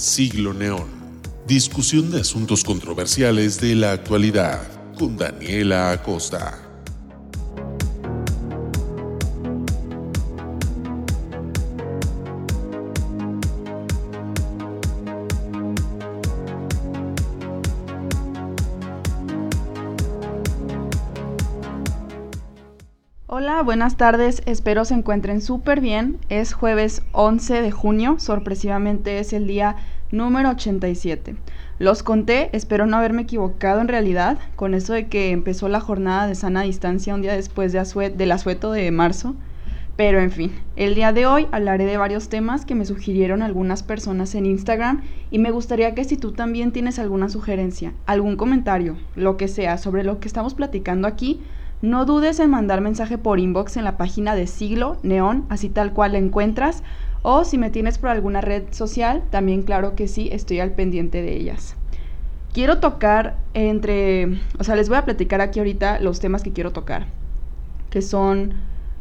Siglo Neón. Discusión de asuntos controversiales de la actualidad con Daniela Acosta. Hola, buenas tardes, espero se encuentren súper bien. Es jueves 11 de junio, sorpresivamente es el día número 87. Los conté, espero no haberme equivocado en realidad, con eso de que empezó la jornada de sana distancia un día después de del asueto de marzo. Pero en fin, el día de hoy hablaré de varios temas que me sugirieron algunas personas en Instagram y me gustaría que si tú también tienes alguna sugerencia, algún comentario, lo que sea sobre lo que estamos platicando aquí, no dudes en mandar mensaje por inbox en la página de Siglo Neón, así tal cual la encuentras, o si me tienes por alguna red social, también claro que sí, estoy al pendiente de ellas. Quiero tocar entre, o sea, les voy a platicar aquí ahorita los temas que quiero tocar, que son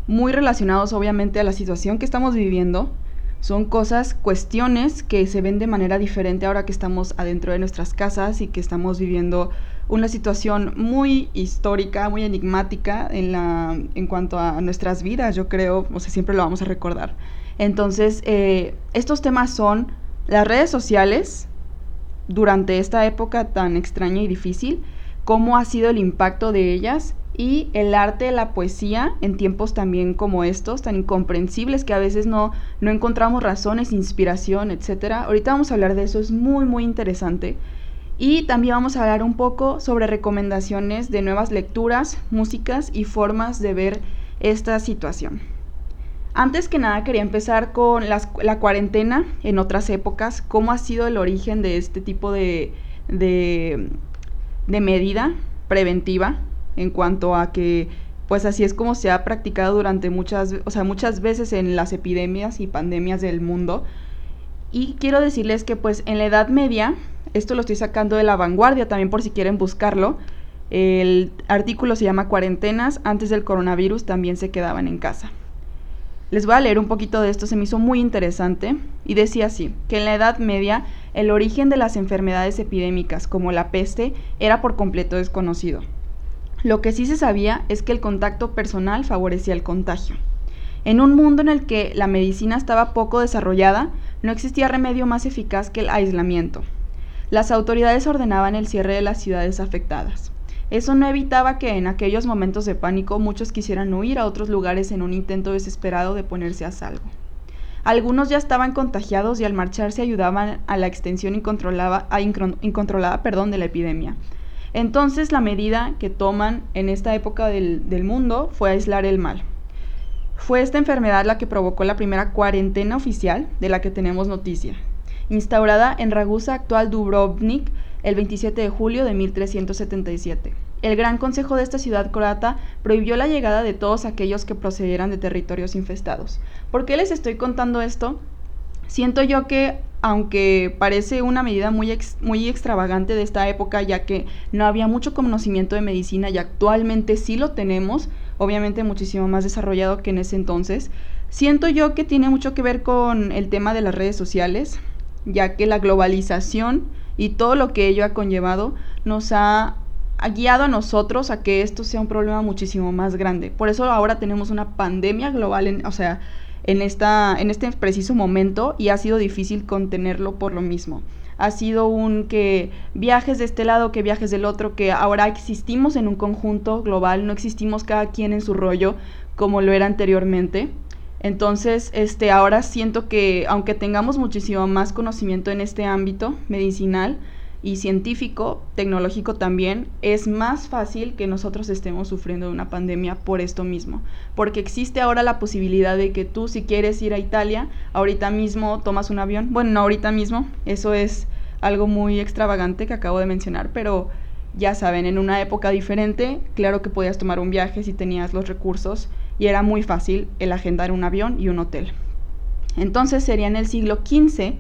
muy relacionados obviamente a la situación que estamos viviendo, son cosas, cuestiones que se ven de manera diferente ahora que estamos adentro de nuestras casas y que estamos viviendo una situación muy histórica, muy enigmática en, la, en cuanto a nuestras vidas, yo creo, o sea, siempre lo vamos a recordar. Entonces, eh, estos temas son las redes sociales durante esta época tan extraña y difícil, cómo ha sido el impacto de ellas y el arte, la poesía en tiempos también como estos, tan incomprensibles que a veces no, no encontramos razones, inspiración, etc. Ahorita vamos a hablar de eso, es muy, muy interesante. Y también vamos a hablar un poco sobre recomendaciones de nuevas lecturas, músicas y formas de ver esta situación. Antes que nada quería empezar con la cuarentena en otras épocas, cómo ha sido el origen de este tipo de, de, de medida preventiva en cuanto a que pues así es como se ha practicado durante muchas, o sea, muchas veces en las epidemias y pandemias del mundo. Y quiero decirles que pues en la Edad Media esto lo estoy sacando de la vanguardia también por si quieren buscarlo. El artículo se llama Cuarentenas, antes del coronavirus también se quedaban en casa. Les voy a leer un poquito de esto, se me hizo muy interesante y decía así, que en la Edad Media el origen de las enfermedades epidémicas como la peste era por completo desconocido. Lo que sí se sabía es que el contacto personal favorecía el contagio. En un mundo en el que la medicina estaba poco desarrollada, no existía remedio más eficaz que el aislamiento. Las autoridades ordenaban el cierre de las ciudades afectadas. Eso no evitaba que en aquellos momentos de pánico muchos quisieran huir a otros lugares en un intento desesperado de ponerse a salvo. Algunos ya estaban contagiados y al marcharse ayudaban a la extensión incontrolada, perdón, de la epidemia. Entonces la medida que toman en esta época del mundo fue aislar el mal. Fue esta enfermedad la que provocó la primera cuarentena oficial de la que tenemos noticia, instaurada en Ragusa, actual Dubrovnik, el 27 de julio de 1377. El Gran Consejo de esta ciudad croata prohibió la llegada de todos aquellos que procedieran de territorios infestados. ¿Por qué les estoy contando esto? Siento yo que, aunque parece una medida muy, muy extravagante de esta época, ya que no había mucho conocimiento de medicina y actualmente sí lo tenemos, obviamente muchísimo más desarrollado que en ese entonces, siento yo que tiene mucho que ver con el tema de las redes sociales, ya que la globalización y todo lo que ello ha conllevado nos ha, guiado a nosotros a que esto sea un problema muchísimo más grande. Por eso ahora tenemos una pandemia global, en, o sea, en, esta, en este preciso momento y ha sido difícil contenerlo por lo mismo. Ha sido un que viajes de este lado, que viajes del otro, que ahora existimos en un conjunto global, no existimos cada quien en su rollo como lo era anteriormente. Entonces, este, ahora siento que aunque tengamos muchísimo más conocimiento en este ámbito medicinal y científico, tecnológico también, es más fácil que nosotros estemos sufriendo de una pandemia por esto mismo. Porque existe ahora la posibilidad de que tú si quieres ir a Italia, ahorita mismo tomas un avión. Bueno, no ahorita mismo, eso es algo muy extravagante que acabo de mencionar, pero ya saben, en una época diferente, claro que podías tomar un viaje si tenías los recursos y era muy fácil el agendar un avión y un hotel. Entonces sería en el siglo XV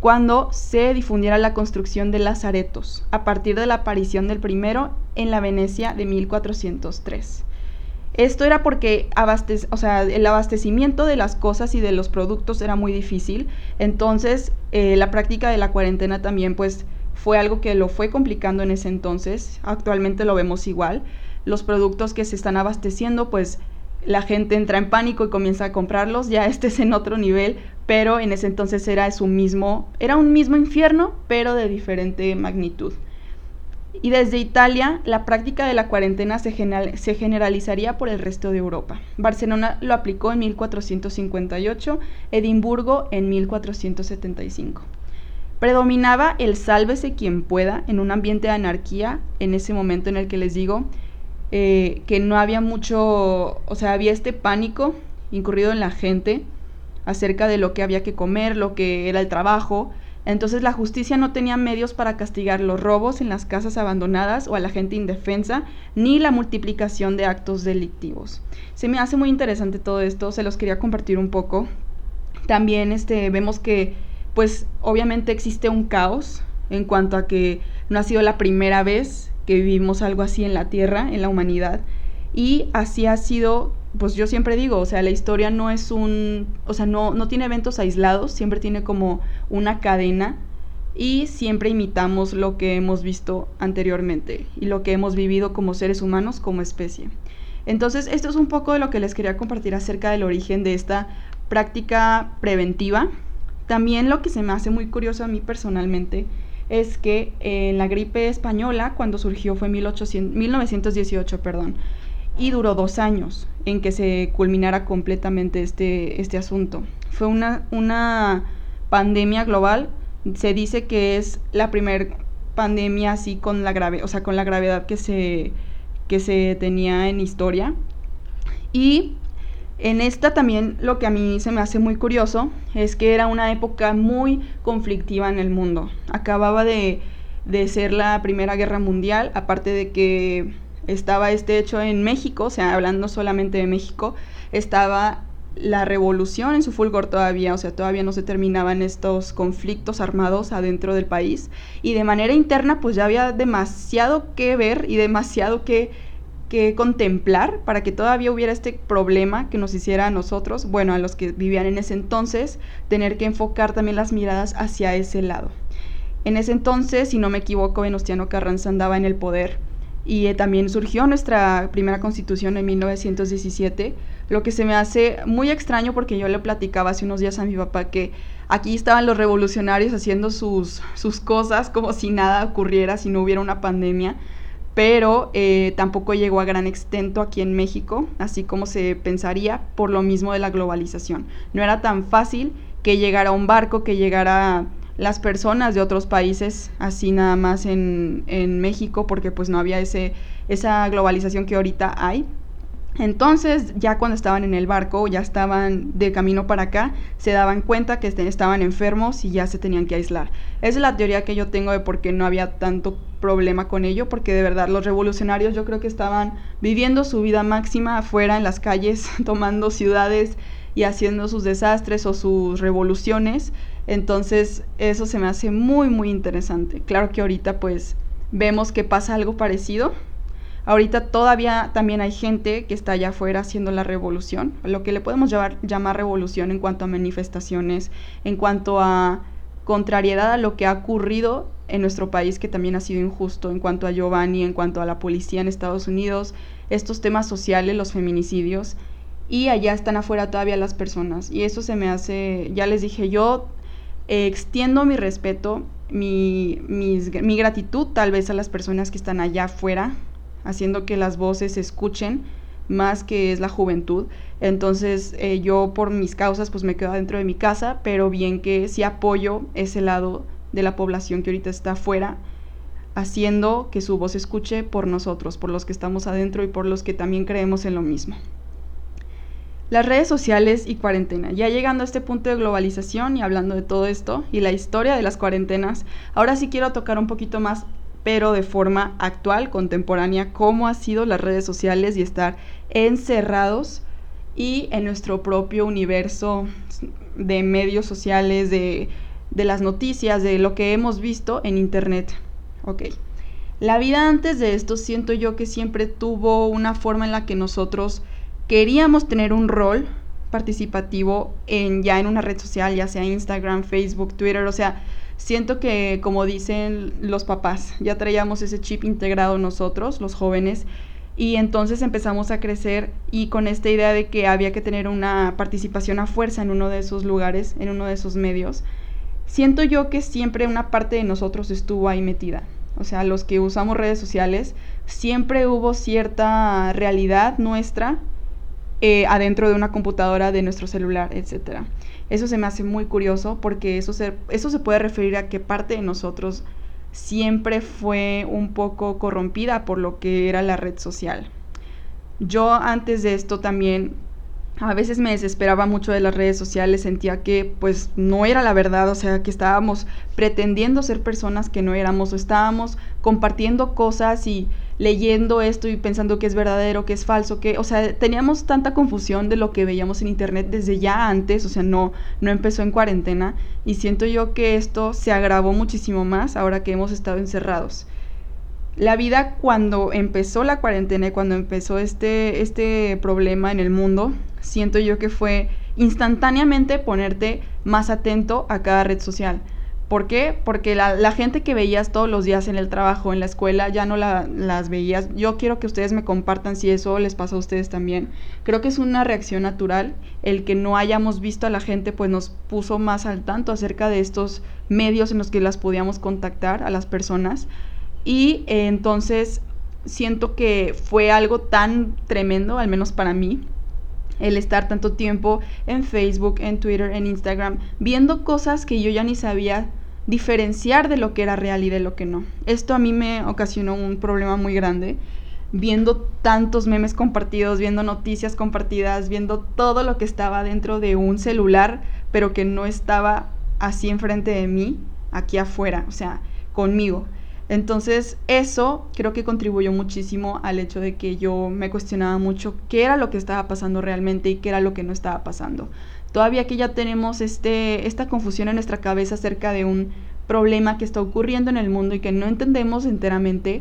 cuando se difundiera la construcción de lazaretos, a partir de la aparición del primero en la Venecia de 1403. Esto era porque el abastecimiento de las cosas y de los productos era muy difícil. Entonces, eh, la práctica de la cuarentena también, pues, fue algo que lo fue complicando en ese entonces. Actualmente lo vemos igual. Los productos que se están abasteciendo, pues, la gente entra en pánico y comienza a comprarlos. Ya este es en otro nivel, pero en ese entonces era su mismo, era un mismo infierno, pero de diferente magnitud. Y desde Italia, la práctica de la cuarentena se, se, generalizaría por el resto de Europa. Barcelona lo aplicó en 1458, Edimburgo en 1475. Predominaba el sálvese quien pueda en un ambiente de anarquía en ese momento en el que les digo eh, que no había mucho, o sea, había este pánico incurrido en la gente acerca de lo que había que comer, lo que era el trabajo, entonces la justicia no tenía medios para castigar los robos en las casas abandonadas o a la gente indefensa, ni la multiplicación de actos delictivos. Se me hace muy interesante todo esto, se los quería compartir un poco. También este, vemos que, pues obviamente existe un caos en cuanto a que no ha sido la primera vez vivimos algo así en la Tierra, en la humanidad, y así ha sido pues yo siempre digo, o sea, la historia no es un, o sea, no, no tiene eventos aislados, siempre tiene como una cadena y siempre imitamos lo que hemos visto anteriormente y lo que hemos vivido como seres humanos, como especie. Entonces, esto es un poco de lo que les quería compartir acerca del origen de esta práctica preventiva. También lo que se me hace muy curioso a mí personalmente es que en la gripe española, cuando surgió fue 1800, 1918, perdón, y duró dos años en que se culminara completamente este, este asunto. Fue una, una pandemia global, se dice que es la primera pandemia así con la grave, o sea, con la gravedad que se, que se tenía en historia. Y en esta también lo que a mí se me hace muy curioso es que era una época muy conflictiva en el mundo. Acababa de, de ser la Primera Guerra Mundial, aparte de que estaba este hecho en México, o sea, hablando solamente de México, estaba la revolución en su fulgor todavía, o sea, todavía no se terminaban estos conflictos armados adentro del país y de manera interna pues ya había demasiado que ver y demasiado que, que contemplar para que todavía hubiera este problema que nos hiciera a nosotros, bueno, a los que vivían en ese entonces, tener que enfocar también las miradas hacia ese lado. En ese entonces, si no me equivoco, Venustiano Carranza andaba en el poder y eh, también surgió nuestra primera constitución en 1917, lo que se me hace muy extraño porque yo le platicaba hace unos días a mi papá que aquí estaban los revolucionarios haciendo sus, sus cosas como si nada ocurriera, si no hubiera una pandemia, pero eh, tampoco llegó a gran extento aquí en México, así como se pensaría por lo mismo de la globalización. No era tan fácil que llegara un barco, que llegara las personas de otros países, así nada más en, en México, porque pues no había ese, esa globalización que ahorita hay. Entonces, ya cuando estaban en el barco, ya estaban de camino para acá, se daban cuenta que estaban enfermos y ya se tenían que aislar. Esa es la teoría que yo tengo de por qué no había tanto problema con ello, porque de verdad los revolucionarios yo creo que estaban viviendo su vida máxima afuera en las calles, tomando ciudades y haciendo sus desastres o sus revoluciones entonces, eso se me hace muy, muy interesante. Claro que ahorita pues vemos que pasa algo parecido. Ahorita todavía también hay gente que está allá afuera haciendo la revolución, lo que le podemos llamar, llamar revolución en cuanto a manifestaciones, en cuanto a contrariedad a lo que ha ocurrido en nuestro país, que también ha sido injusto, en cuanto a Giovanni, en cuanto a la policía en Estados Unidos, estos temas sociales, los feminicidios, y allá están afuera todavía las personas. Y eso se me hace, ya les dije, yo extiendo mi respeto, mi, mi, gratitud tal vez a las personas que están allá afuera, haciendo que las voces se escuchen más que es la juventud. Entonces eh, yo por mis causas pues me quedo dentro de mi casa, pero bien que sí apoyo ese lado de la población que ahorita está afuera, haciendo que su voz se escuche por nosotros, por los que estamos adentro y por los que también creemos en lo mismo. Las redes sociales y cuarentena. Ya llegando a este punto de globalización y hablando de todo esto y la historia de las cuarentenas, ahora sí quiero tocar un poquito más, pero de forma actual, contemporánea, cómo ha sido las redes sociales y estar encerrados y en nuestro propio universo de medios sociales, de, de las noticias, de lo que hemos visto en Internet. Ok. La vida antes de esto siento yo que siempre tuvo una forma en la que nosotros queríamos tener un rol participativo en ya en una red social, ya sea Instagram, Facebook, Twitter, o sea, siento que como dicen los papás, ya traíamos ese chip integrado nosotros, los jóvenes, y entonces empezamos a crecer y con esta idea de que había que tener una participación a fuerza en uno de esos lugares, en uno de esos medios. Siento yo que siempre una parte de nosotros estuvo ahí metida. O sea, los que usamos redes sociales, siempre hubo cierta realidad nuestra eh, adentro de una computadora, de nuestro celular, etc. Eso se me hace muy curioso porque eso se, eso se puede referir a que parte de nosotros siempre fue un poco corrompida por lo que era la red social. Yo antes de esto también a veces me desesperaba mucho de las redes sociales, sentía que pues no era la verdad, o sea, que estábamos pretendiendo ser personas que no éramos o estábamos compartiendo cosas y leyendo esto y pensando que es verdadero, que es falso, que, o sea, teníamos tanta confusión de lo que veíamos en internet desde ya antes, o sea, no, no empezó en cuarentena y siento yo que esto se agravó muchísimo más ahora que hemos estado encerrados. La vida cuando empezó la cuarentena y cuando empezó este, este problema en el mundo, siento yo que fue instantáneamente ponerte más atento a cada red social. ¿Por qué? Porque la, gente que veías todos los días en el trabajo, en la escuela, ya no las veías. Yo quiero que ustedes me compartan si eso les pasa a ustedes también. Creo que es una reacción natural. El que no hayamos visto a la gente, pues nos puso más al tanto acerca de estos medios en los que las podíamos contactar a las personas. Y eh, entonces siento que fue algo tan tremendo, al menos para mí, el estar tanto tiempo en Facebook, en Twitter, en Instagram, viendo cosas que yo ya ni sabía diferenciar de lo que era real y de lo que no. Esto a mí me ocasionó un problema muy grande, viendo tantos memes compartidos, viendo noticias compartidas, viendo todo lo que estaba dentro de un celular, pero que no estaba así enfrente de mí, aquí afuera, o sea, conmigo. Entonces eso creo que contribuyó muchísimo al hecho de que yo me cuestionaba mucho qué era lo que estaba pasando realmente y qué era lo que no estaba pasando. Todavía que ya tenemos este, esta confusión en nuestra cabeza acerca de un problema que está ocurriendo en el mundo y que no entendemos enteramente,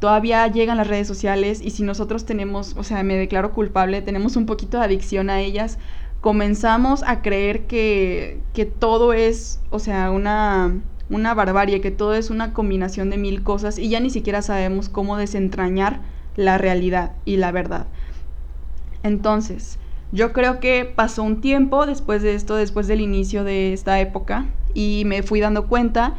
todavía llegan las redes sociales y si nosotros tenemos, o sea, me declaro culpable, tenemos un poquito de adicción a ellas, comenzamos a creer que, que todo es, o sea, una, una barbarie, que todo es una combinación de mil cosas y ya ni siquiera sabemos cómo desentrañar la realidad y la verdad. Entonces, yo creo que pasó un tiempo después de esto, después del inicio de esta época, y me fui dando cuenta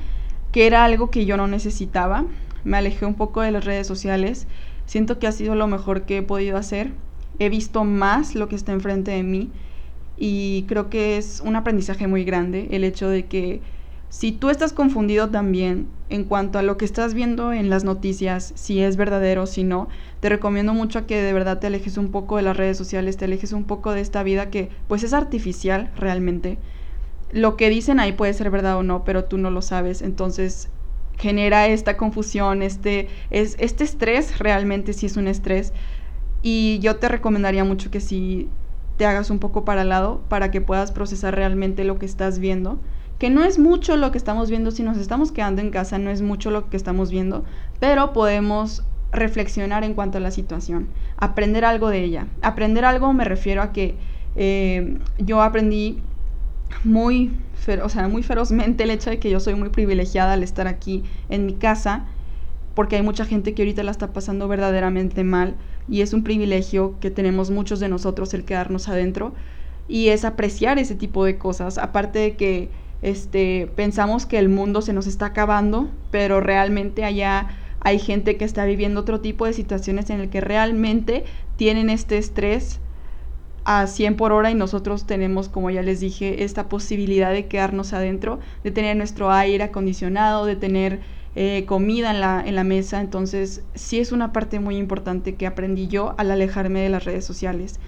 que era algo que yo no necesitaba. Me alejé un poco de las redes sociales. Siento que ha sido lo mejor que he podido hacer. He visto más lo que está enfrente de mí y creo que es un aprendizaje muy grande el hecho de que si tú estás confundido también en cuanto a lo que estás viendo en las noticias, si es verdadero o si no, te recomiendo mucho que de verdad te alejes un poco de las redes sociales, te alejes un poco de esta vida que pues es artificial realmente. Lo que dicen ahí puede ser verdad o no, pero tú no lo sabes, entonces genera esta confusión, este, es, este estrés realmente sí es un estrés. Y yo te recomendaría mucho que si te hagas un poco para el lado para que puedas procesar realmente lo que estás viendo que no es mucho lo que estamos viendo, si nos estamos quedando en casa, no es mucho lo que estamos viendo, pero podemos reflexionar en cuanto a la situación, aprender algo de ella. Aprender algo me refiero a que eh, yo aprendí muy, o sea, muy ferozmente el hecho de que yo soy muy privilegiada al estar aquí en mi casa, porque hay mucha gente que ahorita la está pasando verdaderamente mal y es un privilegio que tenemos muchos de nosotros el quedarnos adentro y es apreciar ese tipo de cosas, aparte de que este, pensamos que el mundo se nos está acabando, pero realmente allá hay gente que está viviendo otro tipo de situaciones en el que realmente tienen este estrés a 100 por hora y nosotros tenemos, como ya les dije, esta posibilidad de quedarnos adentro, de tener nuestro aire acondicionado, de tener eh, comida en la, en la mesa. Entonces, sí es una parte muy importante que aprendí yo al alejarme de las redes sociales.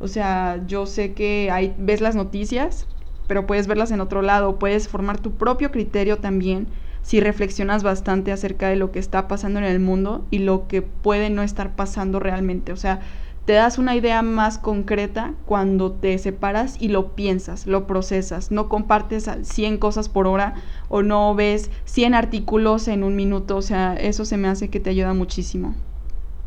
O sea, yo sé que ves las noticias, pero puedes verlas en otro lado, puedes formar tu propio criterio también si reflexionas bastante acerca de lo que está pasando en el mundo y lo que puede no estar pasando realmente. O sea, te das una idea más concreta cuando te separas y lo piensas, lo procesas, no compartes 100 cosas por hora o no ves 100 artículos en un minuto, o sea, eso se me hace que te ayuda muchísimo.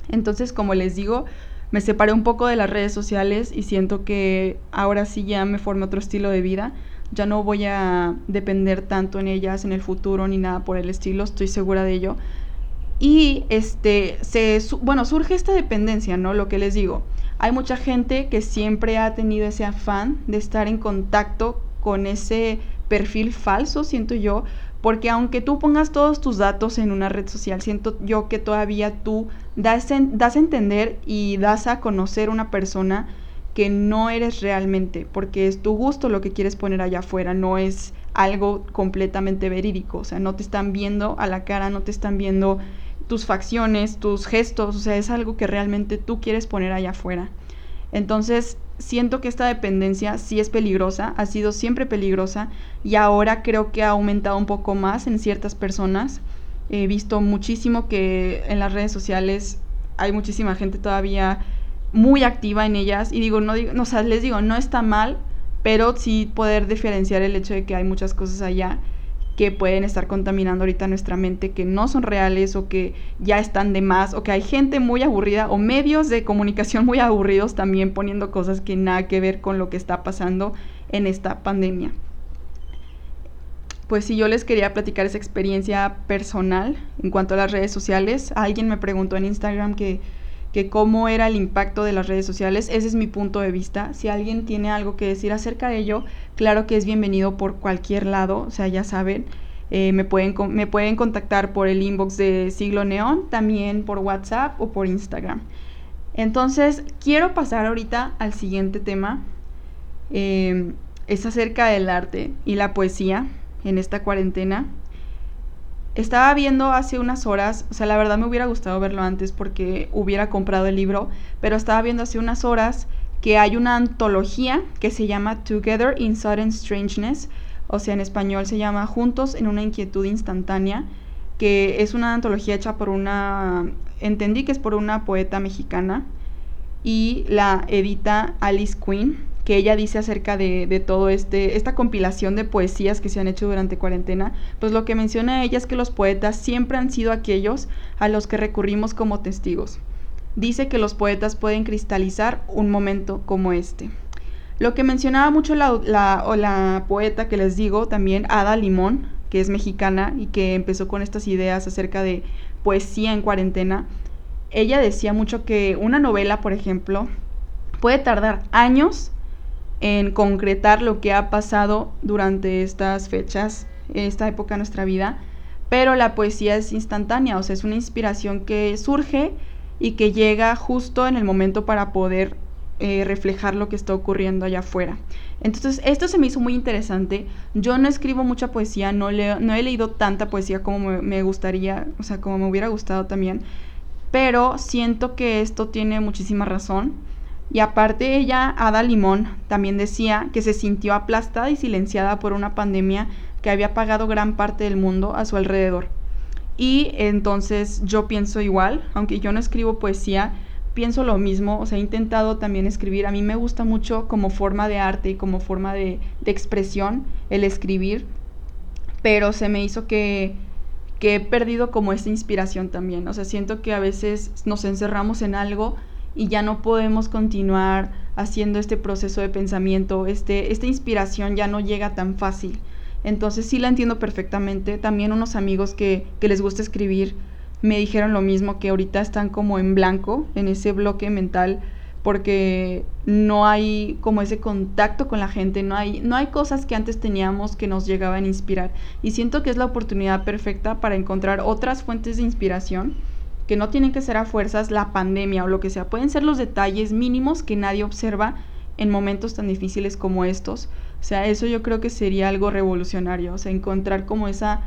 Entonces, como les digo, me separé un poco de las redes sociales y siento que ahora sí ya me formé otro estilo de vida. Ya no voy a depender tanto en ellas en el futuro ni nada por el estilo, estoy segura de ello. Y este, se, bueno, surge esta dependencia, ¿no? Lo que les digo. Hay mucha gente que siempre ha tenido ese afán de estar en contacto con ese perfil falso, siento yo, porque aunque tú pongas todos tus datos en una red social, siento yo que todavía tú das, a entender y das a conocer una persona que no eres realmente, porque es tu gusto lo que quieres poner allá afuera, no es algo completamente verídico, o sea, no te están viendo a la cara, no te están viendo tus facciones, tus gestos, o sea, es algo que realmente tú quieres poner allá afuera. Entonces, siento que esta dependencia sí es peligrosa, ha sido siempre peligrosa y ahora creo que ha aumentado un poco más en ciertas personas. He visto muchísimo que en las redes sociales hay muchísima gente todavía muy activa en ellas y digo, no digo, no, les digo, no está mal, pero sí poder diferenciar el hecho de que hay muchas cosas allá que pueden estar contaminando ahorita nuestra mente, que no son reales o que ya están de más, o que hay gente muy aburrida o medios de comunicación muy aburridos también poniendo cosas que nada que ver con lo que está pasando en esta pandemia. Pues si yo les quería platicar esa experiencia personal en cuanto a las redes sociales. Alguien me preguntó en Instagram que cómo era el impacto de las redes sociales. Ese es mi punto de vista. Si alguien tiene algo que decir acerca de ello, claro que es bienvenido por cualquier lado, o sea, ya saben. Eh, me, pueden, me pueden contactar por el inbox de Siglo Neón, también por WhatsApp o por Instagram. Entonces, quiero pasar ahorita al siguiente tema. Eh, es acerca del arte y la poesía en esta cuarentena. Estaba viendo hace unas horas, o sea, la verdad me hubiera gustado verlo antes porque hubiera comprado el libro, pero estaba viendo hace unas horas que hay una antología que se llama Together in Sudden Strangeness, o sea, en español se llama Juntos en una inquietud instantánea, que es una antología hecha por una, entendí que es por una poeta mexicana, y la edita Alice Quinn que ella dice acerca de, de, todo este, esta compilación de poesías que se han hecho durante cuarentena, pues lo que menciona ella es que los poetas siempre han sido aquellos a los que recurrimos como testigos. Dice que los poetas pueden cristalizar un momento como este. Lo que mencionaba mucho la, la, o la poeta que les digo también, Ada Limón, que es mexicana y que empezó con estas ideas acerca de poesía en cuarentena, ella decía mucho que una novela, por ejemplo, puede tardar años en concretar lo que ha pasado durante estas fechas, esta época de nuestra vida, pero la poesía es instantánea, o sea, es una inspiración que surge y que llega justo en el momento para poder eh, reflejar lo que está ocurriendo allá afuera. Entonces, esto se me hizo muy interesante. Yo no escribo mucha poesía, no, no he leído tanta poesía como me, me gustaría, o sea, como me hubiera gustado también, pero siento que esto tiene muchísima razón y aparte ella, Ada Limón, también decía que se sintió aplastada y silenciada por una pandemia que había apagado gran parte del mundo a su alrededor. Y entonces yo pienso igual, aunque yo no escribo poesía, pienso lo mismo, o sea, he intentado también escribir, a mí me gusta mucho como forma de arte y como forma de, de expresión el escribir, pero se me hizo que, que he perdido como esa inspiración también, o sea, siento que a veces nos encerramos en algo y ya no podemos continuar haciendo este proceso de pensamiento, este, esta inspiración ya no llega tan fácil. Entonces sí la entiendo perfectamente. También unos amigos que, que les gusta escribir me dijeron lo mismo, que ahorita están como en blanco, en ese bloque mental, porque no hay como ese contacto con la gente, no hay, no hay cosas que antes teníamos que nos llegaban a inspirar. Y siento que es la oportunidad perfecta para encontrar otras fuentes de inspiración que no tienen que ser a fuerzas la pandemia o lo que sea, pueden ser los detalles mínimos que nadie observa en momentos tan difíciles como estos. O sea, eso yo creo que sería algo revolucionario, o sea, encontrar como esa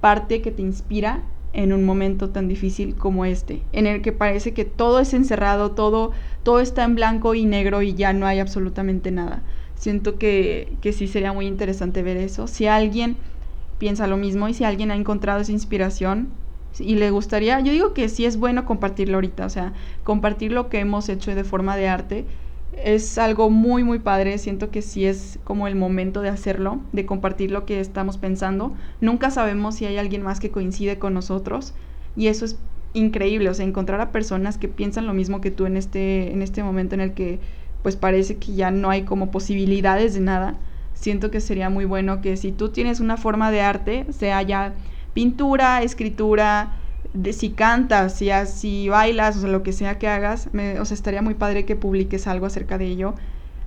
parte que te inspira en un momento tan difícil como este, en el que parece que todo es encerrado, todo, todo está en blanco y negro y ya no hay absolutamente nada. Siento que, que sí sería muy interesante ver eso. Si alguien piensa lo mismo y si alguien ha encontrado esa inspiración, y le gustaría, yo digo que sí es bueno compartirlo ahorita, o sea, compartir lo que hemos hecho de forma de arte es algo muy, muy padre. Siento que sí es como el momento de hacerlo, de compartir lo que estamos pensando. Nunca sabemos si hay alguien más que coincide con nosotros y eso es increíble, o sea, encontrar a personas que piensan lo mismo que tú en este, en este momento en el que pues parece que ya no hay como posibilidades de nada. Siento que sería muy bueno que si tú tienes una forma de arte, sea ya pintura, escritura, si cantas, si, si bailas, o sea, lo que sea que hagas, me, o sea, estaría muy padre que publiques algo acerca de ello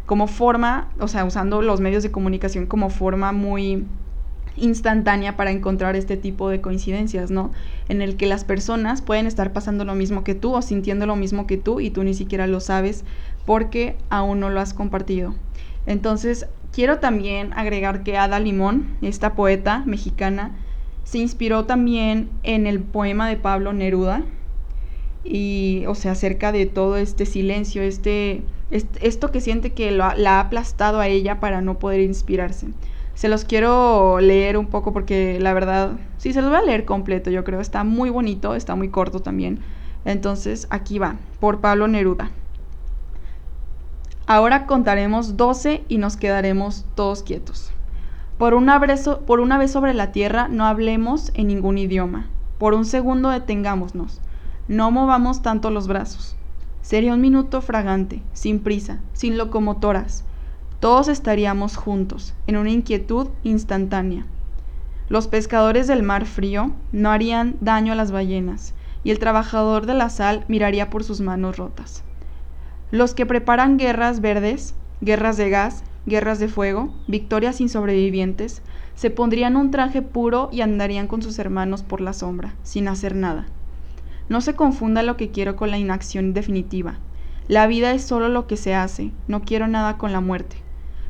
como forma, o sea, usando los medios de comunicación como forma muy instantánea para encontrar este tipo de coincidencias, ¿no? En el que las personas pueden estar pasando lo mismo que tú o sintiendo lo mismo que tú y tú ni siquiera lo sabes porque aún no lo has compartido. Entonces, quiero también agregar que Ada Limón, esta poeta mexicana, se inspiró también en el poema de Pablo Neruda y, o sea, acerca de todo este silencio, este, esto que siente que la ha aplastado a ella para no poder inspirarse. Se los quiero leer un poco porque la verdad, sí, se los voy a leer completo, yo creo. Está muy bonito, está muy corto también. Entonces, aquí va, por Pablo Neruda. Ahora contaremos 12 y nos quedaremos todos quietos. Por una, vez, sobre la tierra no hablemos en ningún idioma. Por un segundo detengámonos. No movamos tanto los brazos. Sería un minuto fragante, sin prisa, sin locomotoras. Todos estaríamos juntos, en una inquietud instantánea. Los pescadores del mar frío no harían daño a las ballenas, y el trabajador de la sal miraría por sus manos rotas. Los que preparan guerras verdes, guerras de gas, guerras de fuego, victorias sin sobrevivientes, se pondrían un traje puro y andarían con sus hermanos por la sombra, sin hacer nada. No se confunda lo que quiero con la inacción definitiva. La vida es solo lo que se hace, no quiero nada con la muerte.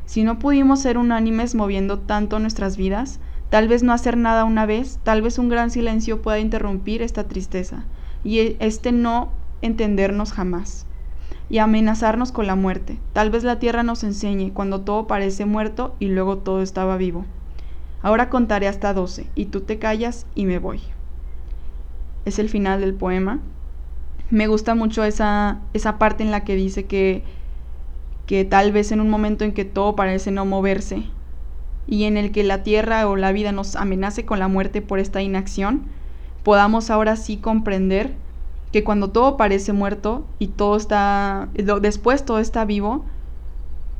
Si no pudimos ser unánimes moviendo tanto nuestras vidas, tal vez no hacer nada una vez, tal vez un gran silencio pueda interrumpir esta tristeza, y este no entendernos jamás y amenazarnos con la muerte. Tal vez la tierra nos enseñe cuando todo parece muerto y luego todo estaba vivo. Ahora contaré hasta doce, y tú te callas y me voy. Es el final del poema. Me gusta mucho esa, esa parte en la que dice que, que tal vez en un momento en que todo parece no moverse y en el que la tierra o la vida nos amenace con la muerte por esta inacción, podamos ahora sí comprender que cuando todo parece muerto y todo está, después todo está vivo,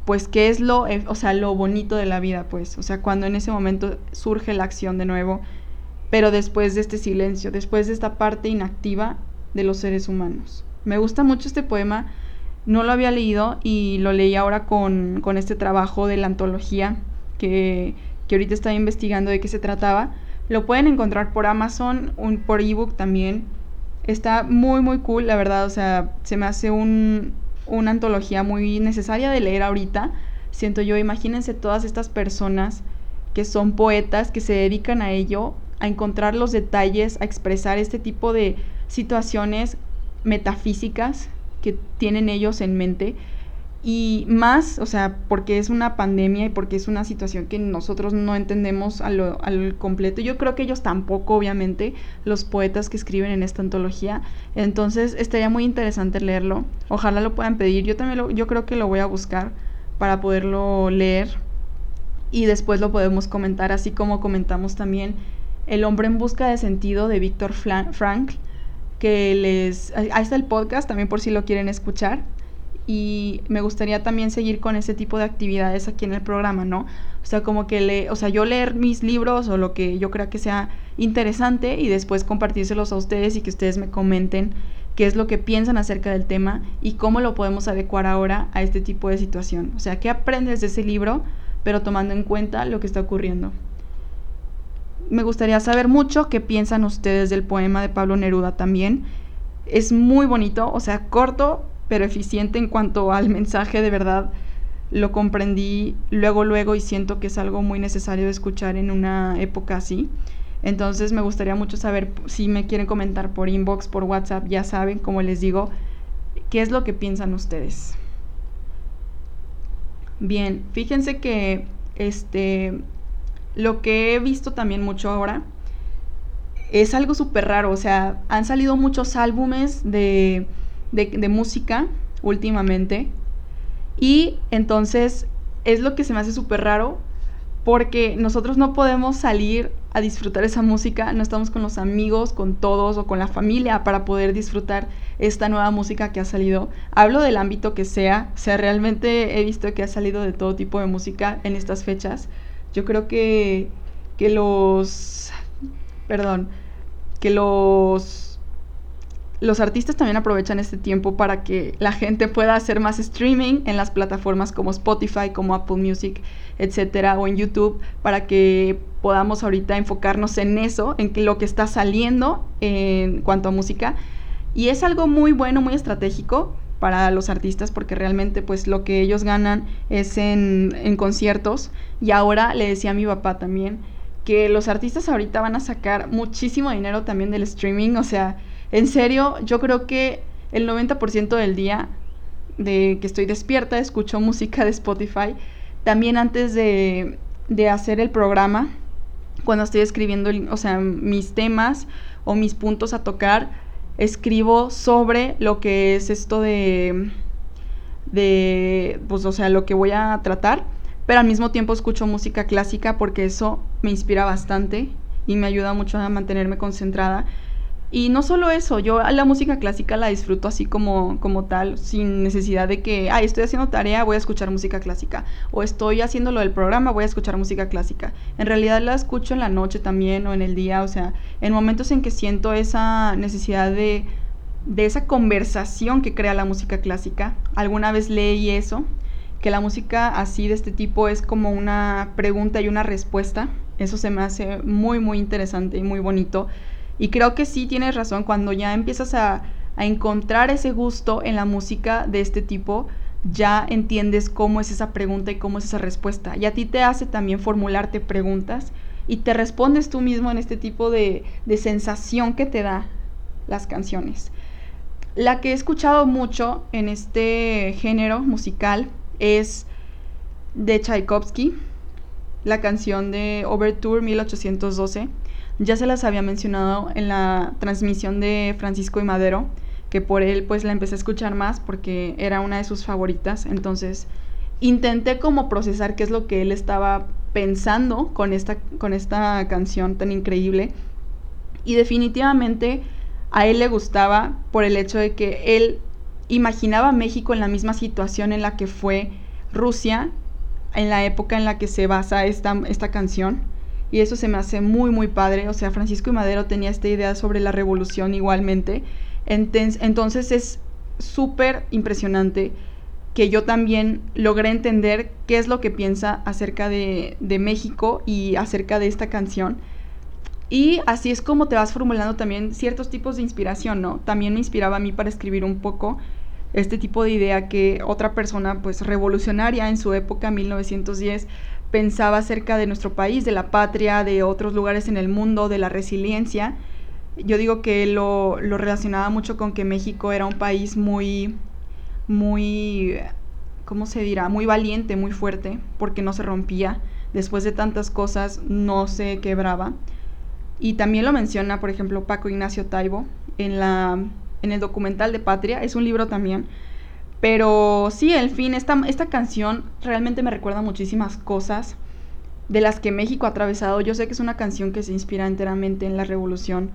pues qué es lo, eh, o sea, lo bonito de la vida, pues, o sea, cuando en ese momento surge la acción de nuevo, pero después de este silencio, después de esta parte inactiva de los seres humanos. Me gusta mucho este poema, no lo había leído y lo leí ahora con, con este trabajo de la antología que, que ahorita estaba investigando de qué se trataba. Lo pueden encontrar por Amazon, un, por ebook también Está muy, muy cool, la verdad. O sea, se me hace un, una antología muy necesaria de leer ahorita. Siento yo, imagínense todas estas personas que son poetas, que se dedican a ello, a encontrar los detalles, a expresar este tipo de situaciones metafísicas que tienen ellos en mente y más, o sea, porque es una pandemia y porque es una situación que nosotros no entendemos al, al completo. Yo creo que ellos tampoco, obviamente, los poetas que escriben en esta antología. Entonces, estaría muy interesante leerlo. Ojalá lo puedan pedir. Yo también lo, yo creo que lo voy a buscar para poderlo leer y después lo podemos comentar, así como comentamos también El hombre en busca de sentido de Víctor Frank, que les... Ahí está el podcast también por si lo quieren escuchar y me gustaría también seguir con ese tipo de actividades aquí en el programa, ¿no? O sea, como que le, o sea, yo leer mis libros o lo que yo crea que sea interesante y después compartírselos a ustedes y que ustedes me comenten qué es lo que piensan acerca del tema y cómo lo podemos adecuar ahora a este tipo de situación. O sea, qué aprendes de ese libro, pero tomando en cuenta lo que está ocurriendo. Me gustaría saber mucho qué piensan ustedes del poema de Pablo Neruda también. Es muy bonito, o sea, corto, pero eficiente en cuanto al mensaje de verdad lo comprendí luego luego y siento que es algo muy necesario de escuchar en una época así. Entonces me gustaría mucho saber si me quieren comentar por inbox, por WhatsApp, ya saben, como les digo, qué es lo que piensan ustedes. Bien, fíjense que este lo que he visto también mucho ahora es algo súper raro, o sea, han salido muchos álbumes de, de, música últimamente y entonces es lo que se me hace súper raro porque nosotros no podemos salir a disfrutar esa música, no estamos con los amigos, con todos o con la familia para poder disfrutar esta nueva música que ha salido. Hablo del ámbito que sea, o sea, realmente he visto que ha salido de todo tipo de música en estas fechas. Yo creo que, que los, perdón, que los los artistas también aprovechan este tiempo para que la gente pueda hacer más streaming en las plataformas como Spotify, como Apple Music, etcétera, o en YouTube, para que podamos ahorita enfocarnos en eso, en lo que está saliendo en cuanto a música. Y es algo muy bueno, muy estratégico para los artistas porque realmente pues lo que ellos ganan es en, en conciertos. Y ahora le decía a mi papá también que los artistas ahorita van a sacar muchísimo dinero también del streaming, o sea, en serio, yo creo que el 90% del día de que estoy despierta escucho música de Spotify. También antes de, hacer el programa, cuando estoy escribiendo, o sea, mis temas o mis puntos a tocar, escribo sobre lo que es esto de, de, pues, o sea, lo que voy a tratar, pero al mismo tiempo escucho música clásica porque eso me inspira bastante y me ayuda mucho a mantenerme concentrada. Y no solo eso, yo la música clásica la disfruto así como, como tal, sin necesidad de que, ay, estoy haciendo tarea, voy a escuchar música clásica. O estoy haciendo lo del programa, voy a escuchar música clásica. En realidad la escucho en la noche también o en el día, o sea, en momentos en que siento esa necesidad de, de esa conversación que crea la música clásica. Alguna vez leí eso, que la música así de este tipo es como una pregunta y una respuesta. Eso se me hace muy, muy interesante y muy bonito y creo que sí tienes razón, cuando ya empiezas a, encontrar ese gusto en la música de este tipo, ya entiendes cómo es esa pregunta y cómo es esa respuesta. Y a ti te hace también formularte preguntas y te respondes tú mismo en este tipo de, de sensación que te da las canciones. La que he escuchado mucho en este género musical es de Tchaikovsky, la canción de Overture 1812 ya se las había mencionado en la transmisión de Francisco y Madero, que por él pues la empecé a escuchar más porque era una de sus favoritas. Entonces intenté como procesar qué es lo que él estaba pensando con esta, con esta canción tan increíble. Y definitivamente a él le gustaba por el hecho de que él imaginaba México en la misma situación en la que fue Rusia en la época en la que se basa esta, esta canción y eso se me hace muy, muy padre. O sea, Francisco y Madero tenía esta idea sobre la revolución igualmente. Entonces es súper impresionante que yo también logré entender qué es lo que piensa acerca de, de, México y acerca de esta canción. Y así es como te vas formulando también ciertos tipos de inspiración, ¿no? También me inspiraba a mí para escribir un poco este tipo de idea que otra persona pues revolucionaria en su época, 1910, pensaba acerca de nuestro país, de la patria, de otros lugares en el mundo, de la resiliencia. Yo digo que lo, lo relacionaba mucho con que México era un país muy, muy, ¿cómo se dirá? Muy valiente, muy fuerte, porque no se rompía. Después de tantas cosas, no se quebraba. Y también lo menciona, por ejemplo, Paco Ignacio Taibo en, la, en el documental de Patria. Es un libro también pero sí, el fin, esta, esta canción realmente me recuerda muchísimas cosas de las que México ha atravesado. Yo sé que es una canción que se inspira enteramente en la revolución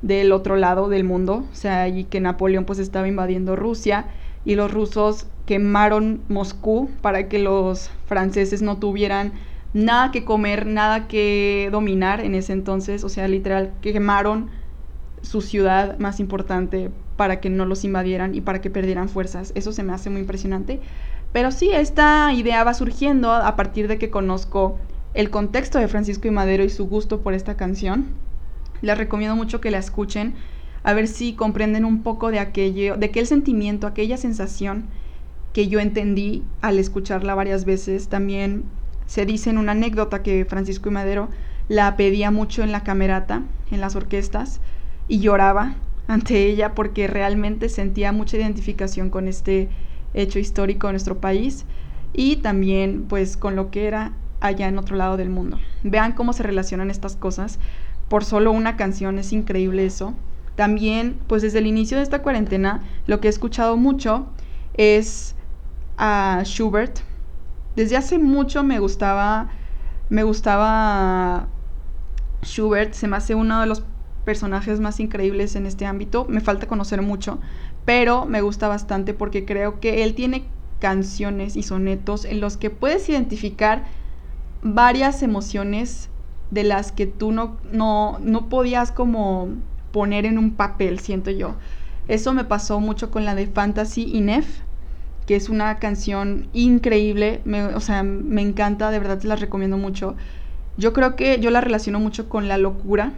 del otro lado del mundo, o sea, y que Napoleón pues estaba invadiendo Rusia y los rusos quemaron Moscú para que los franceses no tuvieran nada que comer, nada que dominar en ese entonces, o sea, literal quemaron su ciudad más importante para que no los invadieran y para que perdieran fuerzas. Eso se me hace muy impresionante. Pero sí, esta idea va surgiendo a partir de que conozco el contexto de Francisco y Madero y su gusto por esta canción. Les recomiendo mucho que la escuchen, a ver si comprenden un poco de aquello, de aquel sentimiento, aquella sensación que yo entendí al escucharla varias veces. También se dice en una anécdota que Francisco y Madero la pedía mucho en la camerata, en las orquestas, y lloraba ante ella porque realmente sentía mucha identificación con este hecho histórico de nuestro país y también pues con lo que era allá en otro lado del mundo. Vean cómo se relacionan estas cosas por solo una canción, es increíble eso. También, pues desde el inicio de esta cuarentena, lo que he escuchado mucho es a Schubert. Desde hace mucho me gustaba, me gustaba Schubert, se me hace uno de los personajes más increíbles en este ámbito. Me falta conocer mucho, pero me gusta bastante porque creo que él tiene canciones y sonetos en los que puedes identificar varias emociones de las que tú no, no, no podías como poner en un papel, siento yo. Eso me pasó mucho con la de Fantasy Inef, que es una canción increíble, o sea, me encanta, de verdad te la recomiendo mucho. Yo creo que yo la relaciono mucho con la locura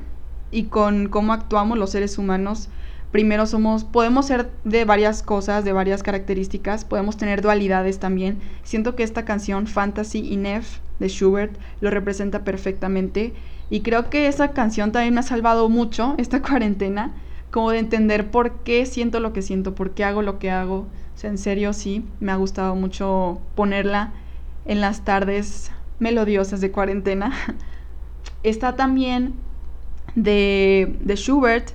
y con cómo actuamos los seres humanos. Primero somos, podemos ser de varias cosas, de varias características, podemos tener dualidades también. Siento que esta canción, Fantasy Inef, de Schubert, lo representa perfectamente. Y creo que esa canción también me ha salvado mucho esta cuarentena, como de entender por qué siento lo que siento, por qué hago lo que hago. En serio sí, me ha gustado mucho ponerla en las tardes melodiosas de cuarentena. Está también de, de Schubert,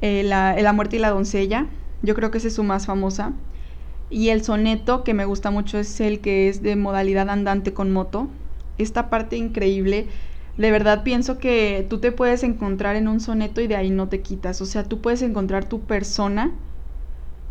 eh, la, la, muerte y la doncella. Yo creo que esa es su más famosa. Y el soneto que me gusta mucho es el que es de modalidad andante con moto. Esta parte increíble. De verdad pienso que tú te puedes encontrar en un soneto y de ahí no te quitas. O sea, tú puedes encontrar tu persona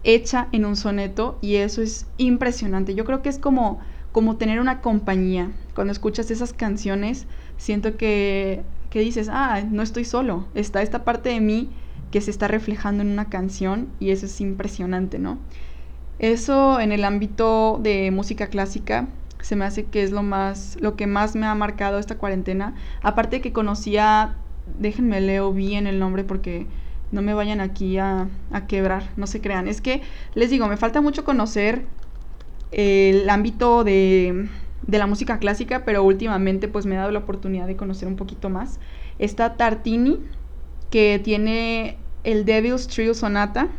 hecha en un soneto y eso es impresionante. Yo creo que es como como tener una compañía. Cuando escuchas esas canciones, siento que, que dices, ah, no estoy solo, está esta parte de mí que se está reflejando en una canción y eso es impresionante, ¿no? Eso en el ámbito de música clásica se me hace que es lo más lo que más me ha marcado esta cuarentena. Aparte que conocía, déjenme leo bien el nombre porque no me vayan aquí a, a quebrar, no se crean. Es que les digo, me falta mucho conocer el ámbito de, la música clásica, pero últimamente pues me he dado la oportunidad de conocer un poquito más. Está Tartini, que tiene el Devil's Trio Sonata,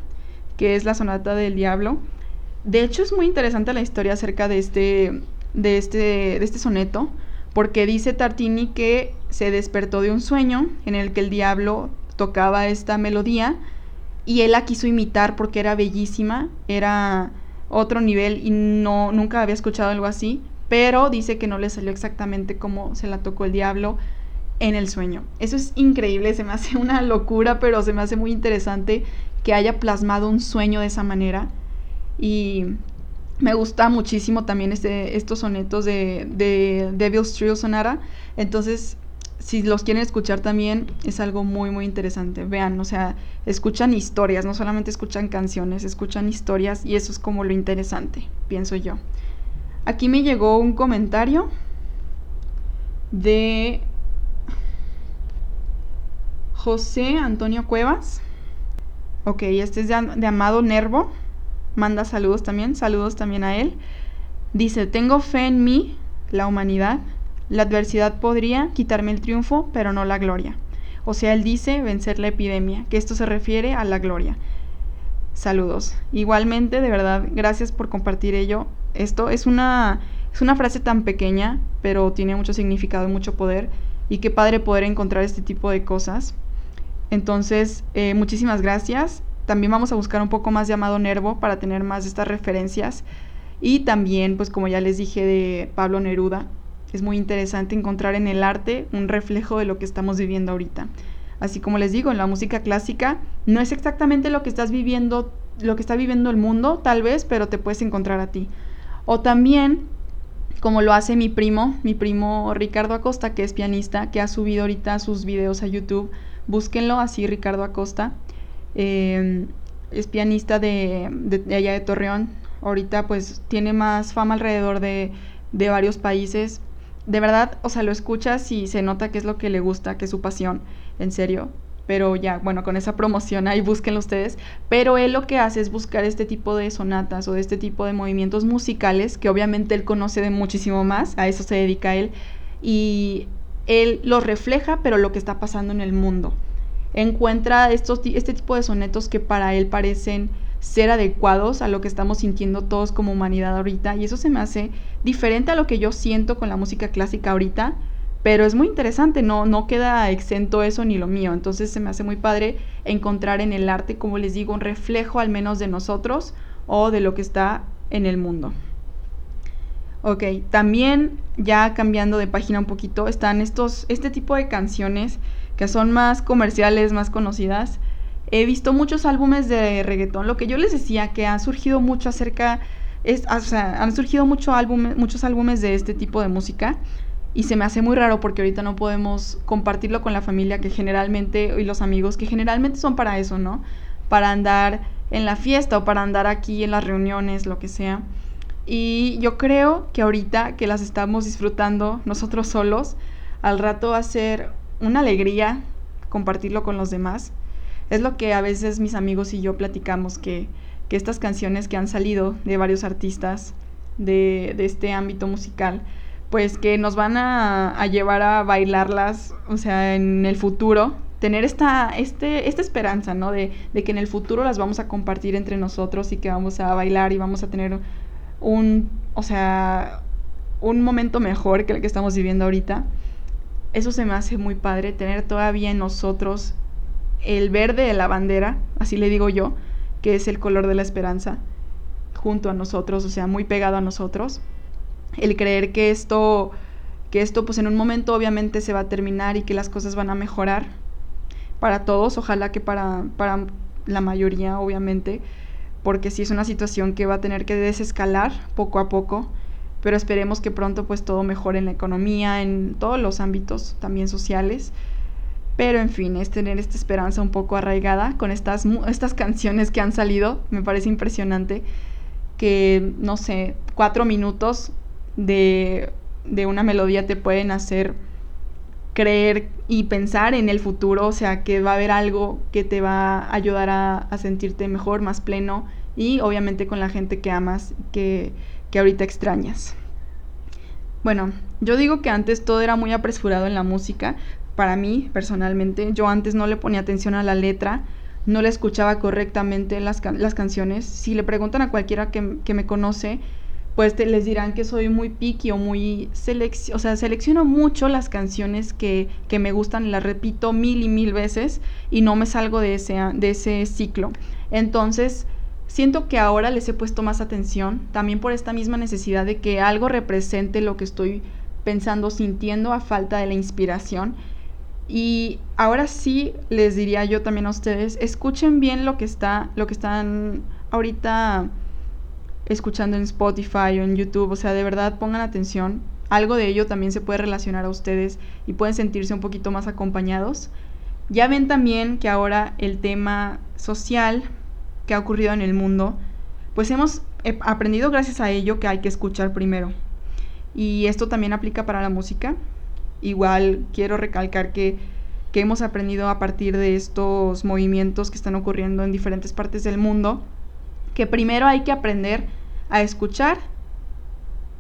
que es la sonata del diablo. De hecho es muy interesante la historia acerca de este, de este, de este soneto, porque dice Tartini que se despertó de un sueño en el que el diablo tocaba esta melodía y él la quiso imitar porque era bellísima, era otro nivel y no nunca había escuchado algo así, pero dice que no le salió exactamente como se la tocó el diablo en el sueño. Eso es increíble, se me hace una locura, pero se me hace muy interesante que haya plasmado un sueño de esa manera y me gusta muchísimo también este, estos sonetos de, de Devil's Trio Sonara. Entonces, si los quieren escuchar también, es algo muy, muy interesante. Vean, o sea, escuchan historias, no solamente escuchan canciones, escuchan historias y eso es como lo interesante, pienso yo. Aquí me llegó un comentario de José Antonio Cuevas. Ok, este es de, de Amado Nervo. Manda saludos también, saludos también a él. Dice, tengo fe en mí, la humanidad, la adversidad podría quitarme el triunfo, pero no la gloria. O sea, él dice vencer la epidemia, que esto se refiere a la gloria. Saludos. Igualmente, de verdad, gracias por compartir ello. Esto es una, es una frase tan pequeña, pero tiene mucho significado y mucho poder. Y qué padre poder encontrar este tipo de cosas. Entonces, eh, muchísimas gracias. También vamos a buscar un poco más de Amado Nervo para tener más de estas referencias. Y también, pues como ya les dije, de Pablo Neruda, es muy interesante encontrar en el arte un reflejo de lo que estamos viviendo ahorita. Así como les digo, en la música clásica no es exactamente lo que estás viviendo, lo que está viviendo el mundo, tal vez, pero te puedes encontrar a ti. O también, como lo hace mi primo, mi primo Ricardo Acosta, que es pianista, que ha subido ahorita sus videos a YouTube. Búsquenlo así, Ricardo Acosta. Eh, es pianista de, allá de Torreón. Ahorita pues tiene más fama alrededor de, de varios países de verdad, o sea, lo escuchas y se nota que es lo que le gusta, que es su pasión, en serio. Pero ya, bueno, con esa promoción ahí búsquenlo ustedes. Pero él lo que hace es buscar este tipo de sonatas o de este tipo de movimientos musicales, que obviamente él conoce de muchísimo más, a eso se dedica él. Y él los refleja, pero lo que está pasando en el mundo. Encuentra estos, este tipo de sonetos que para él parecen ser adecuados a lo que estamos sintiendo todos como humanidad ahorita y eso se me hace diferente a lo que yo siento con la música clásica ahorita, pero es muy interesante, no, no queda exento eso ni lo mío, entonces se me hace muy padre encontrar en el arte, como les digo, un reflejo al menos de nosotros o de lo que está en el mundo. Ok, también ya cambiando de página un poquito, están estos, este tipo de canciones que son más comerciales, más conocidas. He visto muchos álbumes de reggaetón, lo que yo les decía, que ha surgido mucho acerca, es, o sea, han surgido mucho muchos álbumes de este tipo de música y se me hace muy raro porque ahorita no podemos compartirlo con la familia que generalmente y los amigos que generalmente son para eso, ¿no? Para andar en la fiesta o para andar aquí en las reuniones, lo que sea. Y yo creo que ahorita que las estamos disfrutando nosotros solos, al rato va a ser una alegría compartirlo con los demás. Es lo que a veces mis amigos y yo platicamos, que, que estas canciones que han salido de varios artistas de, de este ámbito musical, pues que nos van a, llevar a bailarlas, o sea, en el futuro, tener esta, este, esta esperanza, ¿no? De, de, que en el futuro las vamos a compartir entre nosotros y que vamos a bailar y vamos a tener un, o sea, un momento mejor que el que estamos viviendo ahorita. Eso se me hace muy padre, tener todavía en nosotros el verde de la bandera, así le digo yo, que es el color de la esperanza, junto a nosotros, o sea, muy pegado a nosotros el creer que esto, que esto pues en un momento obviamente se va a terminar y que las cosas van a mejorar para todos, ojalá que para, para la mayoría obviamente, porque sí es una situación que va a tener que desescalar poco a poco, pero esperemos que pronto pues todo mejore en la economía, en todos los ámbitos también sociales. Pero en fin, es tener esta esperanza un poco arraigada con estas, estas canciones que han salido. Me parece impresionante que, no sé, cuatro minutos de, una melodía te pueden hacer creer y pensar en el futuro, o sea, que va a haber algo que te va a ayudar a, sentirte mejor, más pleno y obviamente con la gente que amas, que, que ahorita extrañas. Bueno, yo digo que antes todo era muy apresurado en la música, para mí personalmente, yo antes no le ponía atención a la letra, no le escuchaba correctamente las, las canciones. Si le preguntan a cualquiera que, que me conoce, pues te, les dirán que soy muy picky o muy selección, o sea, selecciono mucho las canciones que, que, me gustan, las repito mil y mil veces y no me salgo de ese, de ese ciclo. Entonces, siento que ahora les he puesto más atención, también por esta misma necesidad de que algo represente lo que estoy pensando, sintiendo a falta de la inspiración. Y ahora sí les diría yo también a ustedes, escuchen bien lo que está, lo que están ahorita escuchando en Spotify o en YouTube, o sea, de verdad pongan atención. Algo de ello también se puede relacionar a ustedes y pueden sentirse un poquito más acompañados. Ya ven también que ahora el tema social que ha ocurrido en el mundo, pues hemos aprendido gracias a ello que hay que escuchar primero. Y esto también aplica para la música. Igual quiero recalcar que, que hemos aprendido a partir de estos movimientos que están ocurriendo en diferentes partes del mundo que primero hay que aprender a escuchar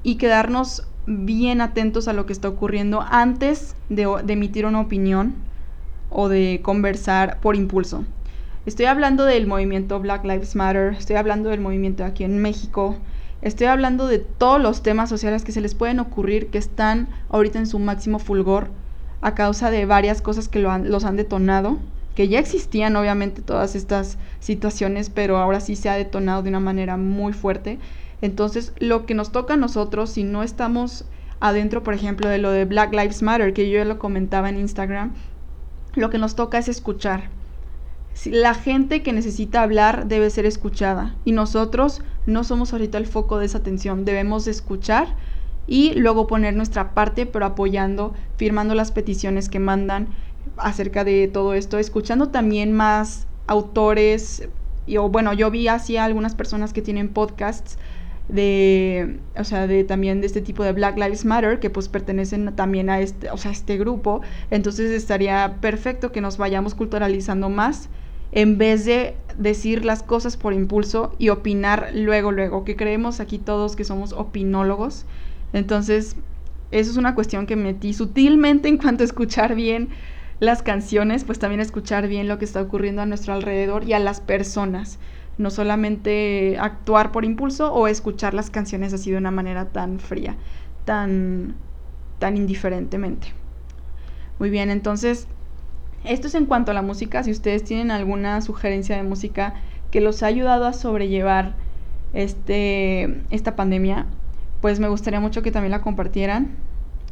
y quedarnos bien atentos a lo que está ocurriendo antes de, emitir una opinión o de conversar por impulso. Estoy hablando del movimiento Black Lives Matter, estoy hablando del movimiento aquí en México, estoy hablando de todos los temas sociales que se les pueden ocurrir que están ahorita en su máximo fulgor a causa de varias cosas que los han detonado que ya existían obviamente todas estas situaciones, pero ahora sí se ha detonado de una manera muy fuerte. Entonces, lo que nos toca a nosotros, si no estamos adentro, por ejemplo, de lo de Black Lives Matter, que yo ya lo comentaba en Instagram, lo que nos toca es escuchar. La gente que necesita hablar debe ser escuchada y nosotros no somos ahorita el foco de esa atención, debemos escuchar y luego poner nuestra parte, pero apoyando, firmando las peticiones que mandan acerca de todo esto, escuchando también más autores, y, o bueno, yo vi así a algunas personas que tienen podcasts de, o sea, de también de este tipo de Black Lives Matter, que pues pertenecen también a este, o sea, este grupo, entonces estaría perfecto que nos vayamos culturalizando más en vez de decir las cosas por impulso y opinar luego, luego, que creemos aquí todos que somos opinólogos. Entonces, eso es una cuestión que metí sutilmente en cuanto a escuchar bien las canciones, pues también escuchar bien lo que está ocurriendo a nuestro alrededor y a las personas. No solamente actuar por impulso o escuchar las canciones así de una manera tan fría, tan, tan indiferentemente. Muy bien, entonces, esto es en cuanto a la música. Si ustedes tienen alguna sugerencia de música que los ha ayudado a sobrellevar este, esta pandemia, pues me gustaría mucho que también la compartieran.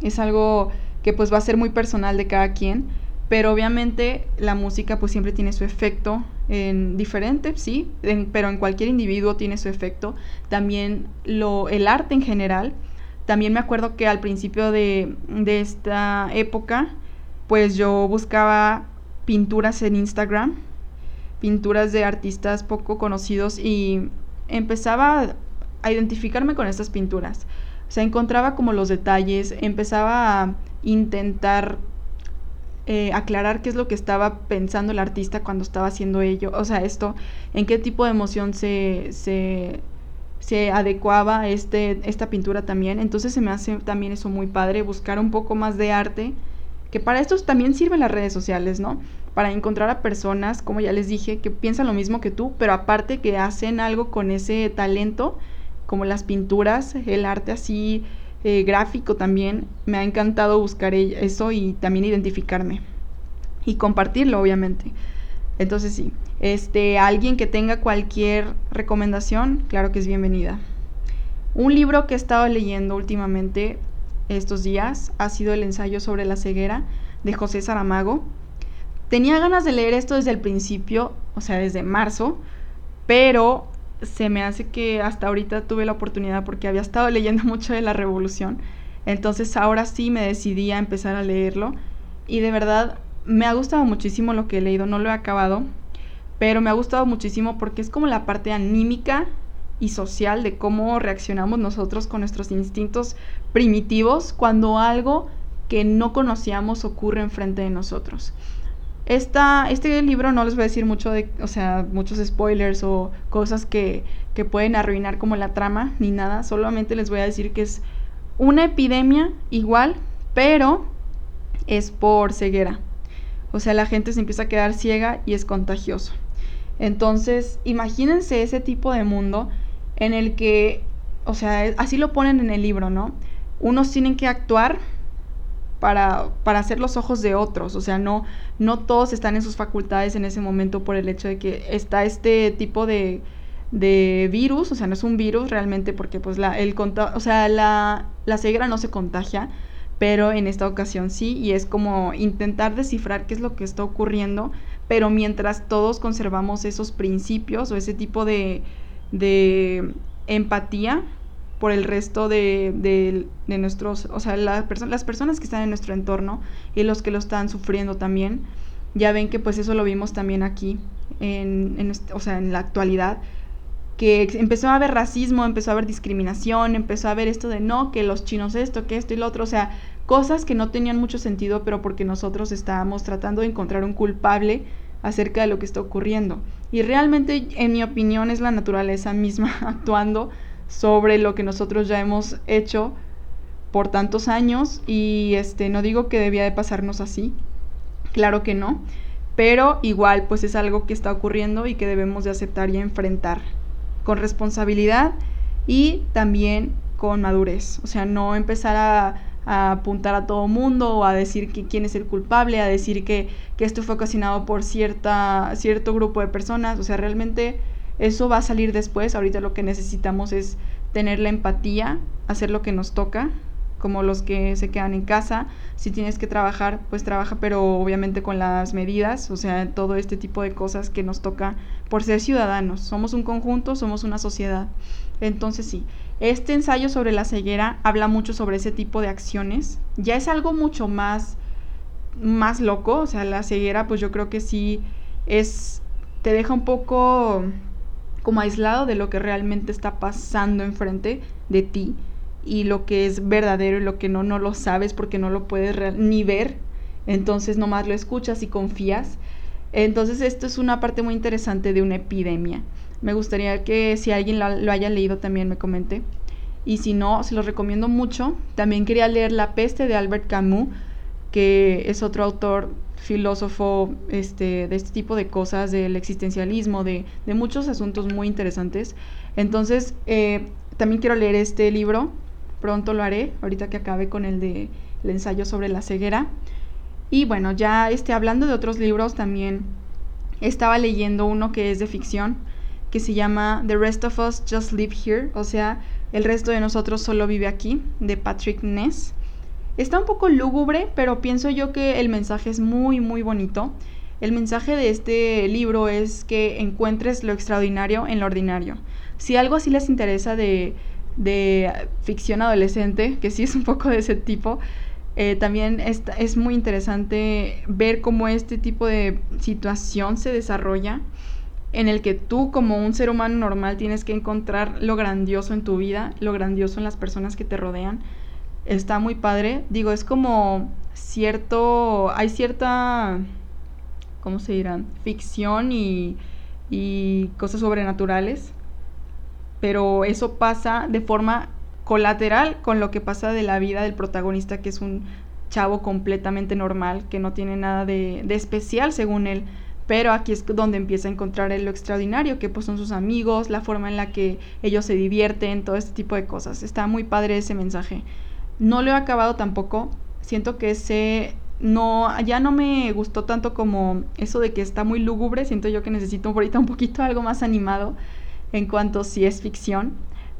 Es algo que pues va a ser muy personal de cada quien, pero obviamente la música pues siempre tiene su efecto en diferente, sí, pero en cualquier individuo tiene su efecto. También lo, el arte en general. También me acuerdo que al principio de, de esta época, pues yo buscaba pinturas en Instagram, pinturas de artistas poco conocidos y empezaba a identificarme con estas pinturas. O sea, encontraba como los detalles, empezaba a intentar eh, aclarar qué es lo que estaba pensando el artista cuando estaba haciendo ello. O sea, esto, en qué tipo de emoción se, se, se adecuaba este, esta pintura también. Entonces se me hace también eso muy padre, buscar un poco más de arte, que para esto también sirven las redes sociales, ¿no? Para encontrar a personas, como ya les dije, que piensan lo mismo que tú, pero aparte que hacen algo con ese talento como las pinturas, el arte así eh, gráfico también. Me ha encantado buscar eso y también identificarme. Y compartirlo, obviamente. Entonces sí, este, alguien que tenga cualquier recomendación, claro que es bienvenida. Un libro que he estado leyendo últimamente estos días ha sido el ensayo sobre la ceguera de José Saramago. Tenía ganas de leer esto desde el principio, o sea, desde marzo, pero se me hace que hasta ahorita tuve la oportunidad porque había estado leyendo mucho de la revolución. Entonces ahora sí me decidí a empezar a leerlo y de verdad me ha gustado muchísimo lo que he leído, no lo he acabado, pero me ha gustado muchísimo porque es como la parte anímica y social de cómo reaccionamos nosotros con nuestros instintos primitivos cuando algo que no conocíamos ocurre enfrente de nosotros. Esta, este libro no les voy a decir mucho de, o sea, muchos spoilers o cosas que, que pueden arruinar como la trama ni nada. Solamente les voy a decir que es una epidemia igual, pero es por ceguera. O sea, la gente se empieza a quedar ciega y es contagioso. Entonces, imagínense ese tipo de mundo en el que, o sea, así lo ponen en el libro, ¿no? Unos tienen que actuar para, para hacer los ojos de otros. O sea, no, no todos están en sus facultades en ese momento por el hecho de que está este tipo de, de virus, o sea, no es un virus realmente porque pues la, el o sea, la, la ceguera no se contagia, pero en esta ocasión sí, y es como intentar descifrar qué es lo que está ocurriendo, pero mientras todos conservamos esos principios o ese tipo de, de empatía por el resto de, nuestros, o sea, las personas que están en nuestro entorno y los que lo están sufriendo también. Ya ven que pues eso lo vimos también aquí, en, o sea, en la actualidad, que empezó a haber racismo, empezó a haber discriminación, empezó a haber esto de no, que los chinos esto, que esto y lo otro, o sea, cosas que no tenían mucho sentido, pero porque nosotros estábamos tratando de encontrar un culpable acerca de lo que está ocurriendo. Y realmente, en mi opinión, es la naturaleza misma actuando sobre lo que nosotros ya hemos hecho por tantos años y este no digo que debía de pasarnos así, claro que no, pero igual pues es algo que está ocurriendo y que debemos de aceptar y enfrentar con responsabilidad y también con madurez, o sea, no empezar a, apuntar a todo mundo o a decir que quién es el culpable, a decir que, que esto fue ocasionado por cierta, cierto grupo de personas, o sea, realmente eso va a salir después. Ahorita lo que necesitamos es tener la empatía, hacer lo que nos toca, como los que se quedan en casa. Si tienes que trabajar, pues trabaja, pero obviamente con las medidas, o sea, todo este tipo de cosas que nos toca por ser ciudadanos. Somos un conjunto, somos una sociedad. Entonces sí, este ensayo sobre la ceguera habla mucho sobre ese tipo de acciones. Ya es algo mucho más, más loco, o sea, la ceguera, pues yo creo que sí es, te deja un poco como aislado de lo que realmente está pasando enfrente de ti y lo que es verdadero y lo que no, no lo sabes porque no lo puedes ni ver, entonces nomás lo escuchas y confías. Entonces esto es una parte muy interesante de una epidemia. Me gustaría que si alguien lo, haya leído también me comente. Y si no, se lo recomiendo mucho. También quería leer La peste de Albert Camus, que es otro autor filósofo este, de este tipo de cosas, del existencialismo, de, muchos asuntos muy interesantes. Entonces, eh, también quiero leer este libro, pronto lo haré, ahorita que acabe con el de el ensayo sobre la ceguera. Y bueno, ya este, hablando de otros libros, también estaba leyendo uno que es de ficción, que se llama The Rest of Us Just Live Here, o sea, El resto de nosotros solo vive aquí, de Patrick Ness. Está un poco lúgubre, pero pienso yo que el mensaje es muy, muy bonito. El mensaje de este libro es que encuentres lo extraordinario en lo ordinario. Si algo así les interesa de, ficción adolescente, que sí es un poco de ese tipo, eh, también es muy interesante ver cómo este tipo de situación se desarrolla en el que tú como un ser humano normal tienes que encontrar lo grandioso en tu vida, lo grandioso en las personas que te rodean. Está muy padre. Digo, es como cierto, hay cierta, ¿cómo se dirán? Ficción y, y cosas sobrenaturales, pero eso pasa de forma colateral con lo que pasa de la vida del protagonista, que es un chavo completamente normal, que no tiene nada de, de especial según él pero aquí es donde empieza a encontrar lo extraordinario, que pues son sus amigos, la forma en la que ellos se divierten, todo este tipo de cosas. Está muy padre ese mensaje. No lo he acabado tampoco. Siento que ese no ya no me gustó tanto como eso de que está muy lúgubre. Siento yo que necesito ahorita un poquito algo más animado en cuanto si es ficción.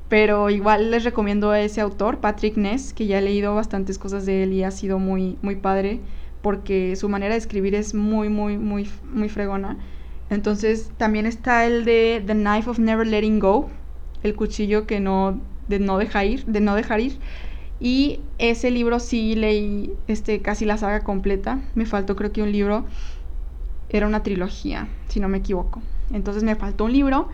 Pero igual les recomiendo a ese autor, Patrick Ness, que ya he leído bastantes cosas de él y ha sido muy, muy padre porque su manera de escribir es muy, muy, muy, muy fregona. Entonces también está el de The Knife of Never Letting Go, el cuchillo que no, de no dejar ir, de no dejar ir. Y ese libro sí leí este, casi la saga completa. Me faltó creo que un libro. Era una trilogía, si no me equivoco. Entonces me faltó un libro,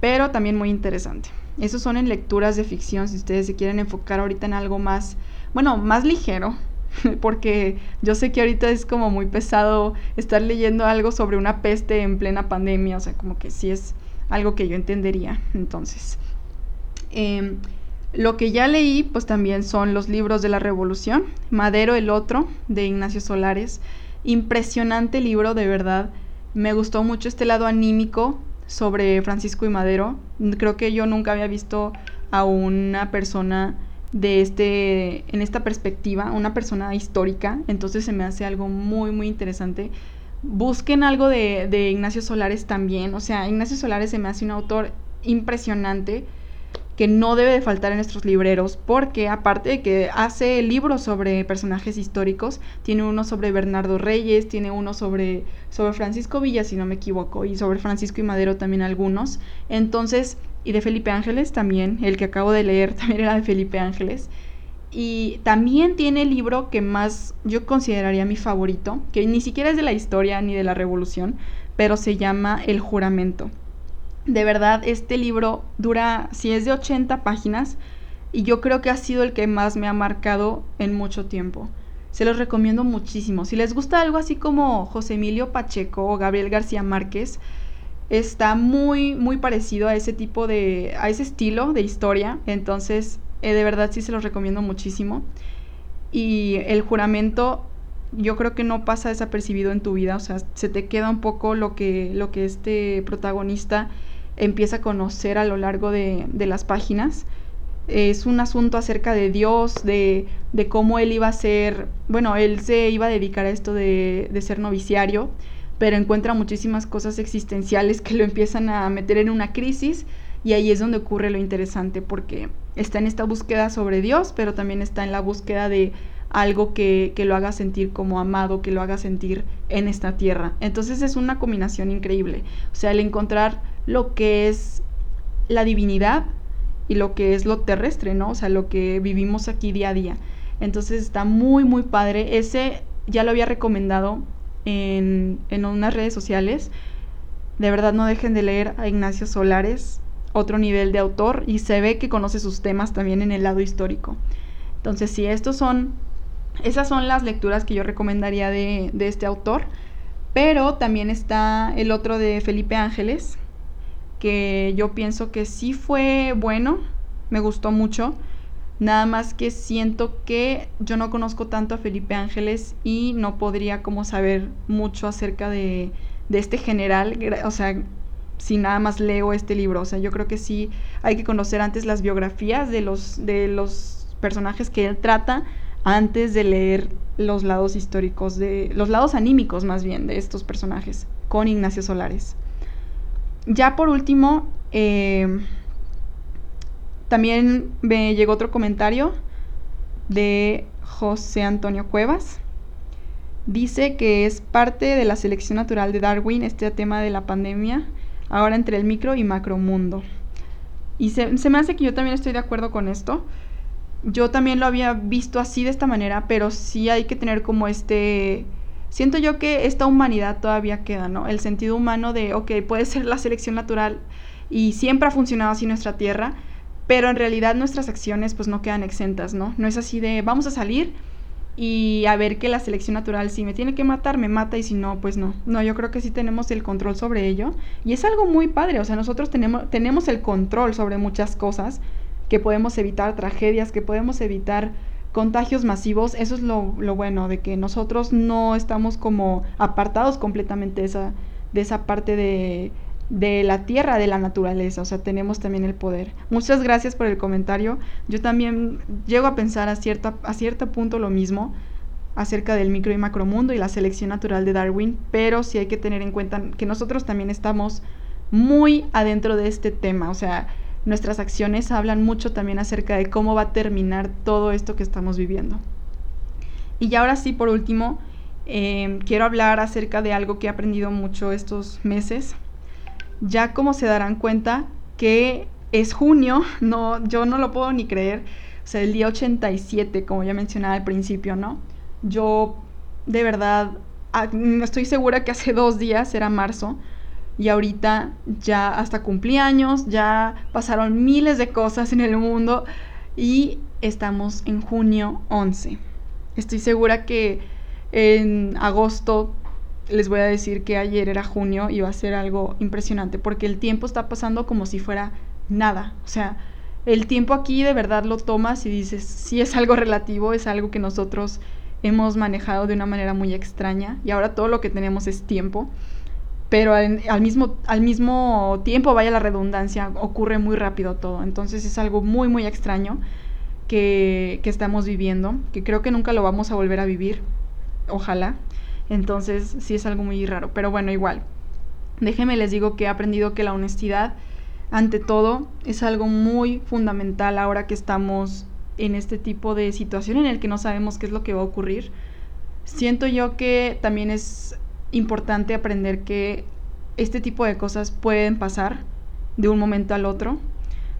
pero también muy interesante. Esos son en lecturas de ficción, si ustedes se quieren enfocar ahorita en algo más, bueno, más ligero, porque yo sé que ahorita es como muy pesado estar leyendo algo sobre una peste en plena pandemia, o sea, como que sí es algo que yo entendería. Entonces, em, lo que ya leí, pues también son los libros de la Revolución, Madero el otro, de Ignacio Solares. Impresionante libro, de verdad. Me gustó mucho este lado anímico sobre Francisco y Madero. Creo que yo nunca había visto a una persona de este, en esta perspectiva, una persona histórica, entonces se me hace algo muy, muy interesante. Busquen algo de, de Ignacio Solares también, o sea, Ignacio Solares se me hace un autor impresionante que no debe de faltar en nuestros libreros, porque aparte de que hace libros sobre personajes históricos, tiene uno sobre Bernardo Reyes, tiene uno sobre, sobre Francisco Villa, si no me equivoco, y sobre Francisco y Madero también algunos. Entonces, y de Felipe Ángeles también, el que acabo de leer también era de Felipe Ángeles. Y también tiene el libro que más yo consideraría mi favorito, que ni siquiera es de la historia ni de la revolución, pero se llama El juramento. De verdad, este libro dura, si es de 80 páginas, y yo creo que ha sido el que más me ha marcado en mucho tiempo. Se los recomiendo muchísimo. Si les gusta algo así como José Emilio Pacheco o Gabriel García Márquez, está muy, muy parecido a ese tipo de, a ese estilo de historia. Entonces, eh, de verdad sí se los recomiendo muchísimo. Y el juramento, yo creo que no pasa desapercibido en tu vida. O sea, se te queda un poco lo que, lo que este protagonista empieza a conocer a lo largo de, de las páginas. Es un asunto acerca de Dios, de, de, cómo él iba a ser, bueno, él se iba a dedicar a esto de, de ser noviciario pero encuentra muchísimas cosas existenciales que lo empiezan a meter en una crisis y ahí es donde ocurre lo interesante porque está en esta búsqueda sobre Dios, pero también está en la búsqueda de algo que, que, lo haga sentir como amado, que lo haga sentir en esta tierra. Entonces es una combinación increíble. O sea, el encontrar lo que es la divinidad y lo que es lo terrestre, ¿no? O sea, lo que vivimos aquí día a día. Entonces está muy, muy padre. Ese ya lo había recomendado en, unas redes sociales. De verdad no dejen de leer a Ignacio Solares, otro nivel de autor, y se ve que conoce sus temas también en el lado histórico. Entonces, sí, estos son, esas son las lecturas que yo recomendaría de, de este autor. Pero también está el otro de Felipe Ángeles, que yo pienso que sí fue bueno, me gustó mucho Nada más que siento que yo no conozco tanto a Felipe Ángeles y no podría como saber mucho acerca de, de este general, o sea, si nada más leo este libro. O sea, yo creo que sí hay que conocer antes las biografías de los, de los personajes que él trata antes de leer los lados históricos de los lados anímicos más bien de estos personajes con Ignacio Solares. Ya por último, eh, también me llegó otro comentario de José Antonio Cuevas. Dice que es parte de la selección natural de Darwin este tema de la pandemia, ahora entre el micro y macro mundo. Y se, se me hace que yo también estoy de acuerdo con esto yo también lo había visto así de esta manera, pero sí hay que tener como este... Siento yo que esta humanidad todavía queda, ¿no? El sentido humano de, ok, puede ser la selección natural y siempre ha funcionado así nuestra tierra, pero en realidad nuestras acciones pues no quedan exentas, ¿no? No es así de, vamos a salir y a ver que la selección natural si me tiene que matar, me mata y si no, pues no. No, yo creo que sí tenemos el control sobre ello y es algo muy padre, o sea, nosotros tenemos, tenemos el control sobre muchas cosas que podemos evitar tragedias, que podemos evitar contagios masivos, eso es lo, bueno, de que nosotros no estamos como apartados completamente de esa, de esa parte de, de la tierra, de la naturaleza, o sea, tenemos también el poder. Muchas gracias por el comentario. Yo también llego a pensar a, cierta, a cierto punto lo mismo acerca del micro y macromundo y la selección natural de Darwin, pero sí hay que tener en cuenta que nosotros también estamos muy adentro de este tema, o sea, nuestras acciones hablan mucho también acerca de cómo va a terminar todo esto que estamos viviendo. Y ya ahora sí, por último, em, quiero hablar acerca de algo que he aprendido mucho estos meses. Ya como se darán cuenta que es junio, no, yo no lo puedo ni creer, o sea, el día 87, como ya mencionaba al principio, ¿no? Yo de verdad estoy segura que hace dos días era marzo, y ahorita ya hasta cumpleaños, ya pasaron miles de cosas en el mundo y estamos en junio 11. Estoy segura que en agosto les voy a decir que ayer era junio y va a ser algo impresionante porque el tiempo está pasando como si fuera nada. O sea, el tiempo aquí de verdad lo tomas y dices, si es algo relativo, es algo que nosotros hemos manejado de una manera muy extraña y ahora todo lo que tenemos es tiempo pero al, mismo, al mismo tiempo, vaya la redundancia, ocurre muy rápido todo. Entonces es algo muy, muy extraño que, que estamos viviendo, que creo que nunca lo vamos a volver a vivir, ojalá. Entonces sí es algo muy raro, pero bueno, igual. Déjenme les digo que he aprendido que la honestidad, ante todo, es algo muy fundamental ahora que estamos en este tipo de situación en el que no sabemos qué es lo que va a ocurrir. Siento yo que también es importante aprender que este tipo de cosas pueden pasar de un momento al otro.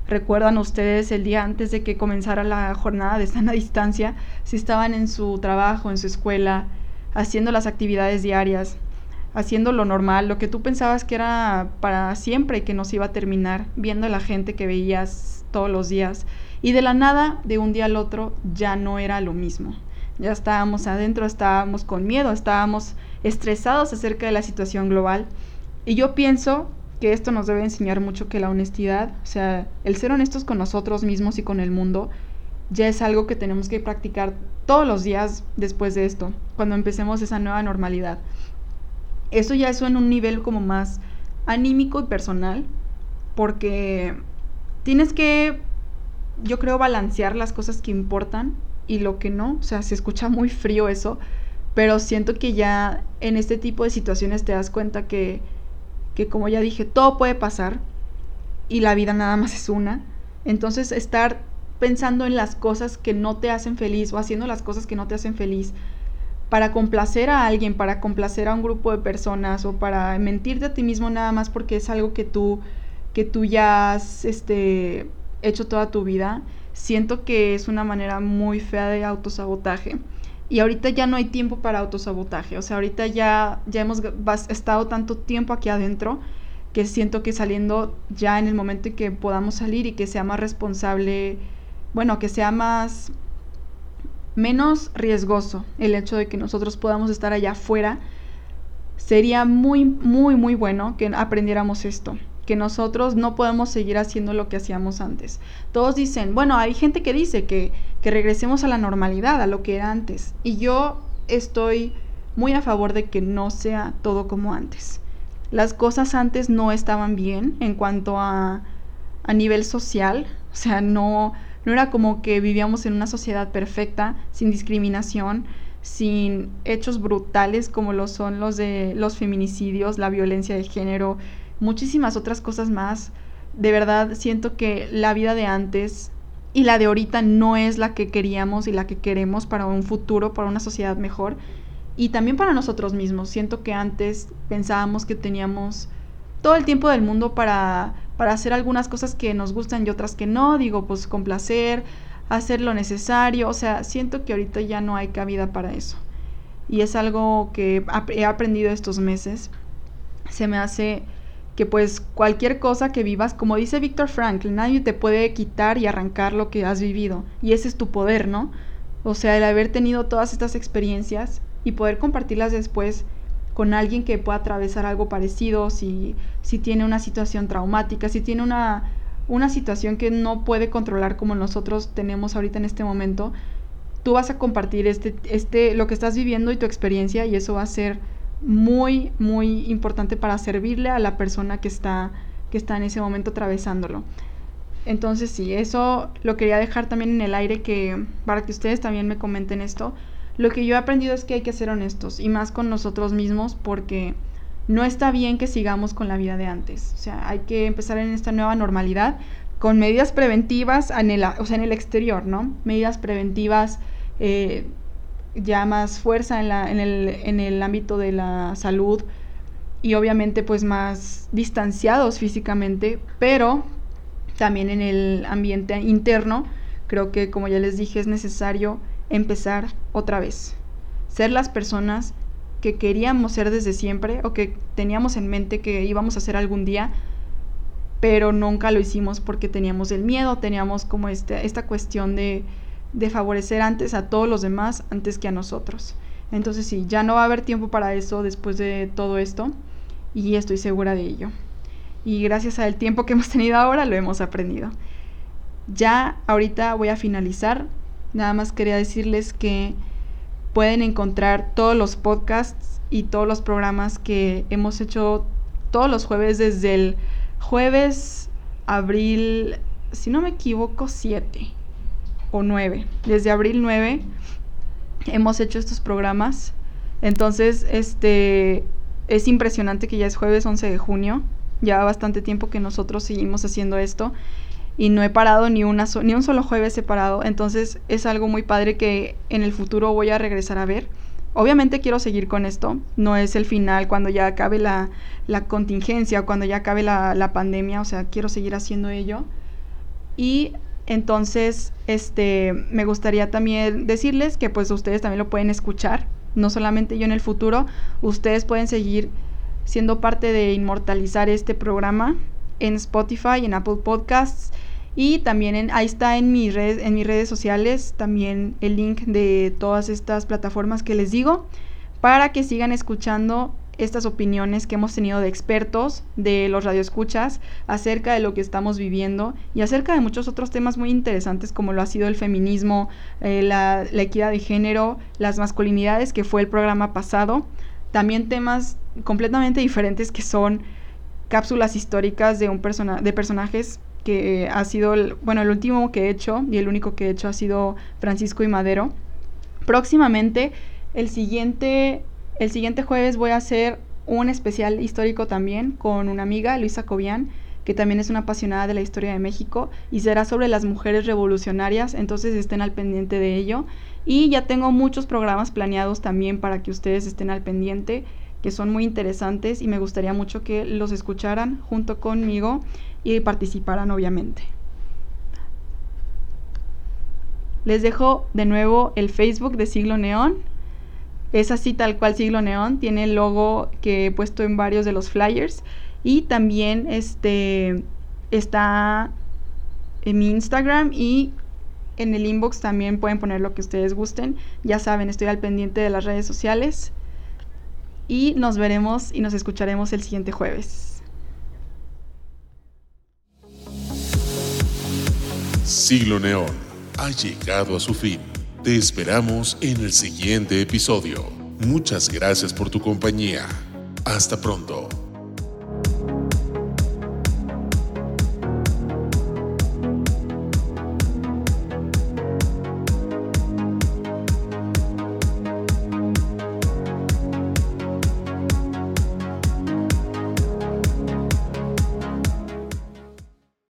Recuerdan ustedes el día antes de que comenzara la jornada de sana distancia, si estaban en su trabajo, en su escuela, haciendo las actividades diarias, haciendo lo normal, lo que tú pensabas que era para siempre y que no se iba a terminar, viendo a la gente que veías todos los días. Y de la nada, de un día al otro, ya no era lo mismo. Ya estábamos adentro, estábamos con miedo, estábamos estresados acerca de la situación global. Y yo pienso que esto nos debe enseñar mucho que la honestidad, o sea, el ser honestos con nosotros mismos y con el mundo, ya es algo que tenemos que practicar todos los días después de esto, cuando empecemos esa nueva normalidad. Eso ya es en un nivel como más anímico y personal, porque tienes que, yo creo, balancear las cosas que importan y lo que no, o sea, se escucha muy frío eso, pero siento que ya en este tipo de situaciones te das cuenta que, que como ya dije, todo puede pasar y la vida nada más es una. Entonces estar pensando en las cosas que no te hacen feliz o haciendo las cosas que no te hacen feliz para complacer a alguien, para complacer a un grupo de personas o para mentirte a ti mismo nada más porque es algo que tú que tú ya has este, hecho toda tu vida, siento que es una manera muy fea de autosabotaje. Y ahorita ya no hay tiempo para autosabotaje. O sea, ahorita ya, ya hemos estado tanto tiempo aquí adentro que siento que saliendo ya en el momento en que podamos salir y que sea más responsable, bueno, que sea más menos riesgoso el hecho de que nosotros podamos estar allá afuera, sería muy, muy, muy bueno que aprendiéramos esto que nosotros no podemos seguir haciendo lo que hacíamos antes. Todos dicen, bueno, hay gente que dice que, que regresemos a la normalidad, a lo que era antes. Y yo estoy muy a favor de que no sea todo como antes. Las cosas antes no estaban bien en cuanto a, a nivel social, o sea, no, No era como que vivíamos en una sociedad perfecta, sin discriminación, sin hechos brutales como lo son los de los feminicidios, la violencia de género, muchísimas otras cosas más. De verdad siento que la vida de antes y la de ahorita no es la que queríamos y la que queremos para un futuro, para una sociedad mejor y también para nosotros mismos. Siento que antes pensábamos que teníamos todo el tiempo del mundo para, para hacer algunas cosas que nos gustan y otras que no. Digo, pues complacer, hacer lo necesario. O sea, siento que ahorita ya no hay cabida para eso. Y es algo que he aprendido estos meses. Se me hace que pues cualquier cosa que vivas, como dice Víctor Frankl, nadie te puede quitar y arrancar lo que has vivido. Y ese es tu poder, ¿no? O sea, el haber tenido todas estas experiencias y poder compartirlas después con alguien que pueda atravesar algo parecido, si, si tiene una situación traumática, si tiene una, una situación que no puede controlar como nosotros tenemos ahorita en este momento, tú vas a compartir este, este, lo que estás viviendo y tu experiencia y eso va a ser muy, muy importante para servirle a la persona que está, que está en ese momento atravesándolo. Entonces sí, eso lo quería dejar también en el aire que para que ustedes también me comenten esto lo que yo he aprendido es que hay que ser honestos y más con nosotros mismos porque no está bien que sigamos con la vida de antes. O sea, hay que empezar en esta nueva normalidad con medidas preventivas en el, o sea, en el exterior, ¿no? Medidas preventivas, eh, ya más fuerza en, la, en, el, en el ámbito de la salud y obviamente pues más distanciados físicamente, pero también en el ambiente interno, creo que como ya les dije es necesario empezar otra vez. Ser las personas que queríamos ser desde siempre o que teníamos en mente que íbamos a ser algún día, pero nunca lo hicimos porque teníamos el miedo, teníamos como este, esta cuestión de, de favorecer antes a todos los demás antes que a nosotros. Entonces sí, ya no va a haber tiempo para eso después de todo esto y estoy segura de ello. Y gracias al tiempo que hemos tenido ahora lo hemos aprendido. Ya ahorita voy a finalizar Nada más quería decirles que pueden encontrar todos los podcasts y todos los programas que hemos hecho todos los jueves desde el jueves abril, si no me equivoco, 7 o 9. Desde abril 9 hemos hecho estos programas. Entonces, este es impresionante que ya es jueves 11 de junio. Ya bastante tiempo que nosotros seguimos haciendo esto y no he parado ni, una ni un solo jueves separado, entonces es algo muy padre que en el futuro voy a regresar a ver. Obviamente quiero seguir con esto, no es el final cuando ya acabe la, la contingencia, cuando ya acabe la, la, pandemia, o sea, quiero seguir haciendo ello. Y entonces, este, me gustaría también decirles que pues ustedes también lo pueden escuchar, no solamente yo en el futuro, ustedes pueden seguir siendo parte de inmortalizar este programa en Spotify, en Apple Podcasts y también en, ahí está en, redes, en mis redes sociales también el link de todas estas plataformas que les digo para que sigan escuchando estas opiniones que hemos tenido de expertos, de los radioescuchas, acerca de lo que estamos viviendo y acerca de muchos otros temas muy interesantes como lo ha sido el feminismo, eh, la, equidad de género, las masculinidades, que fue el programa pasado. También temas completamente diferentes que son cápsulas históricas de un persona de personajes que ha sido bueno, el último que he hecho y el único que he hecho ha sido Francisco y Madero. Próximamente el siguiente el siguiente jueves voy a hacer un especial histórico también con una amiga, Luisa Cobian, que también es una apasionada de la historia de México y será sobre las mujeres revolucionarias, entonces estén al pendiente de ello. Y ya tengo muchos programas planeados también para que ustedes estén al pendiente que son muy interesantes y me gustaría mucho que los escucharan junto conmigo y participaran obviamente. Les dejo de nuevo el Facebook de Siglo Neón. Es así tal cual Siglo Neón. Tiene el logo que he puesto en varios de los flyers. Y también este, está en mi Instagram y en el inbox también pueden poner lo que ustedes gusten. Ya saben, estoy al pendiente de las redes sociales y nos veremos y nos escucharemos el siguiente jueves. Siglo Neón ha llegado a su fin. Te esperamos en el siguiente episodio. Muchas gracias por tu compañía. Hasta pronto.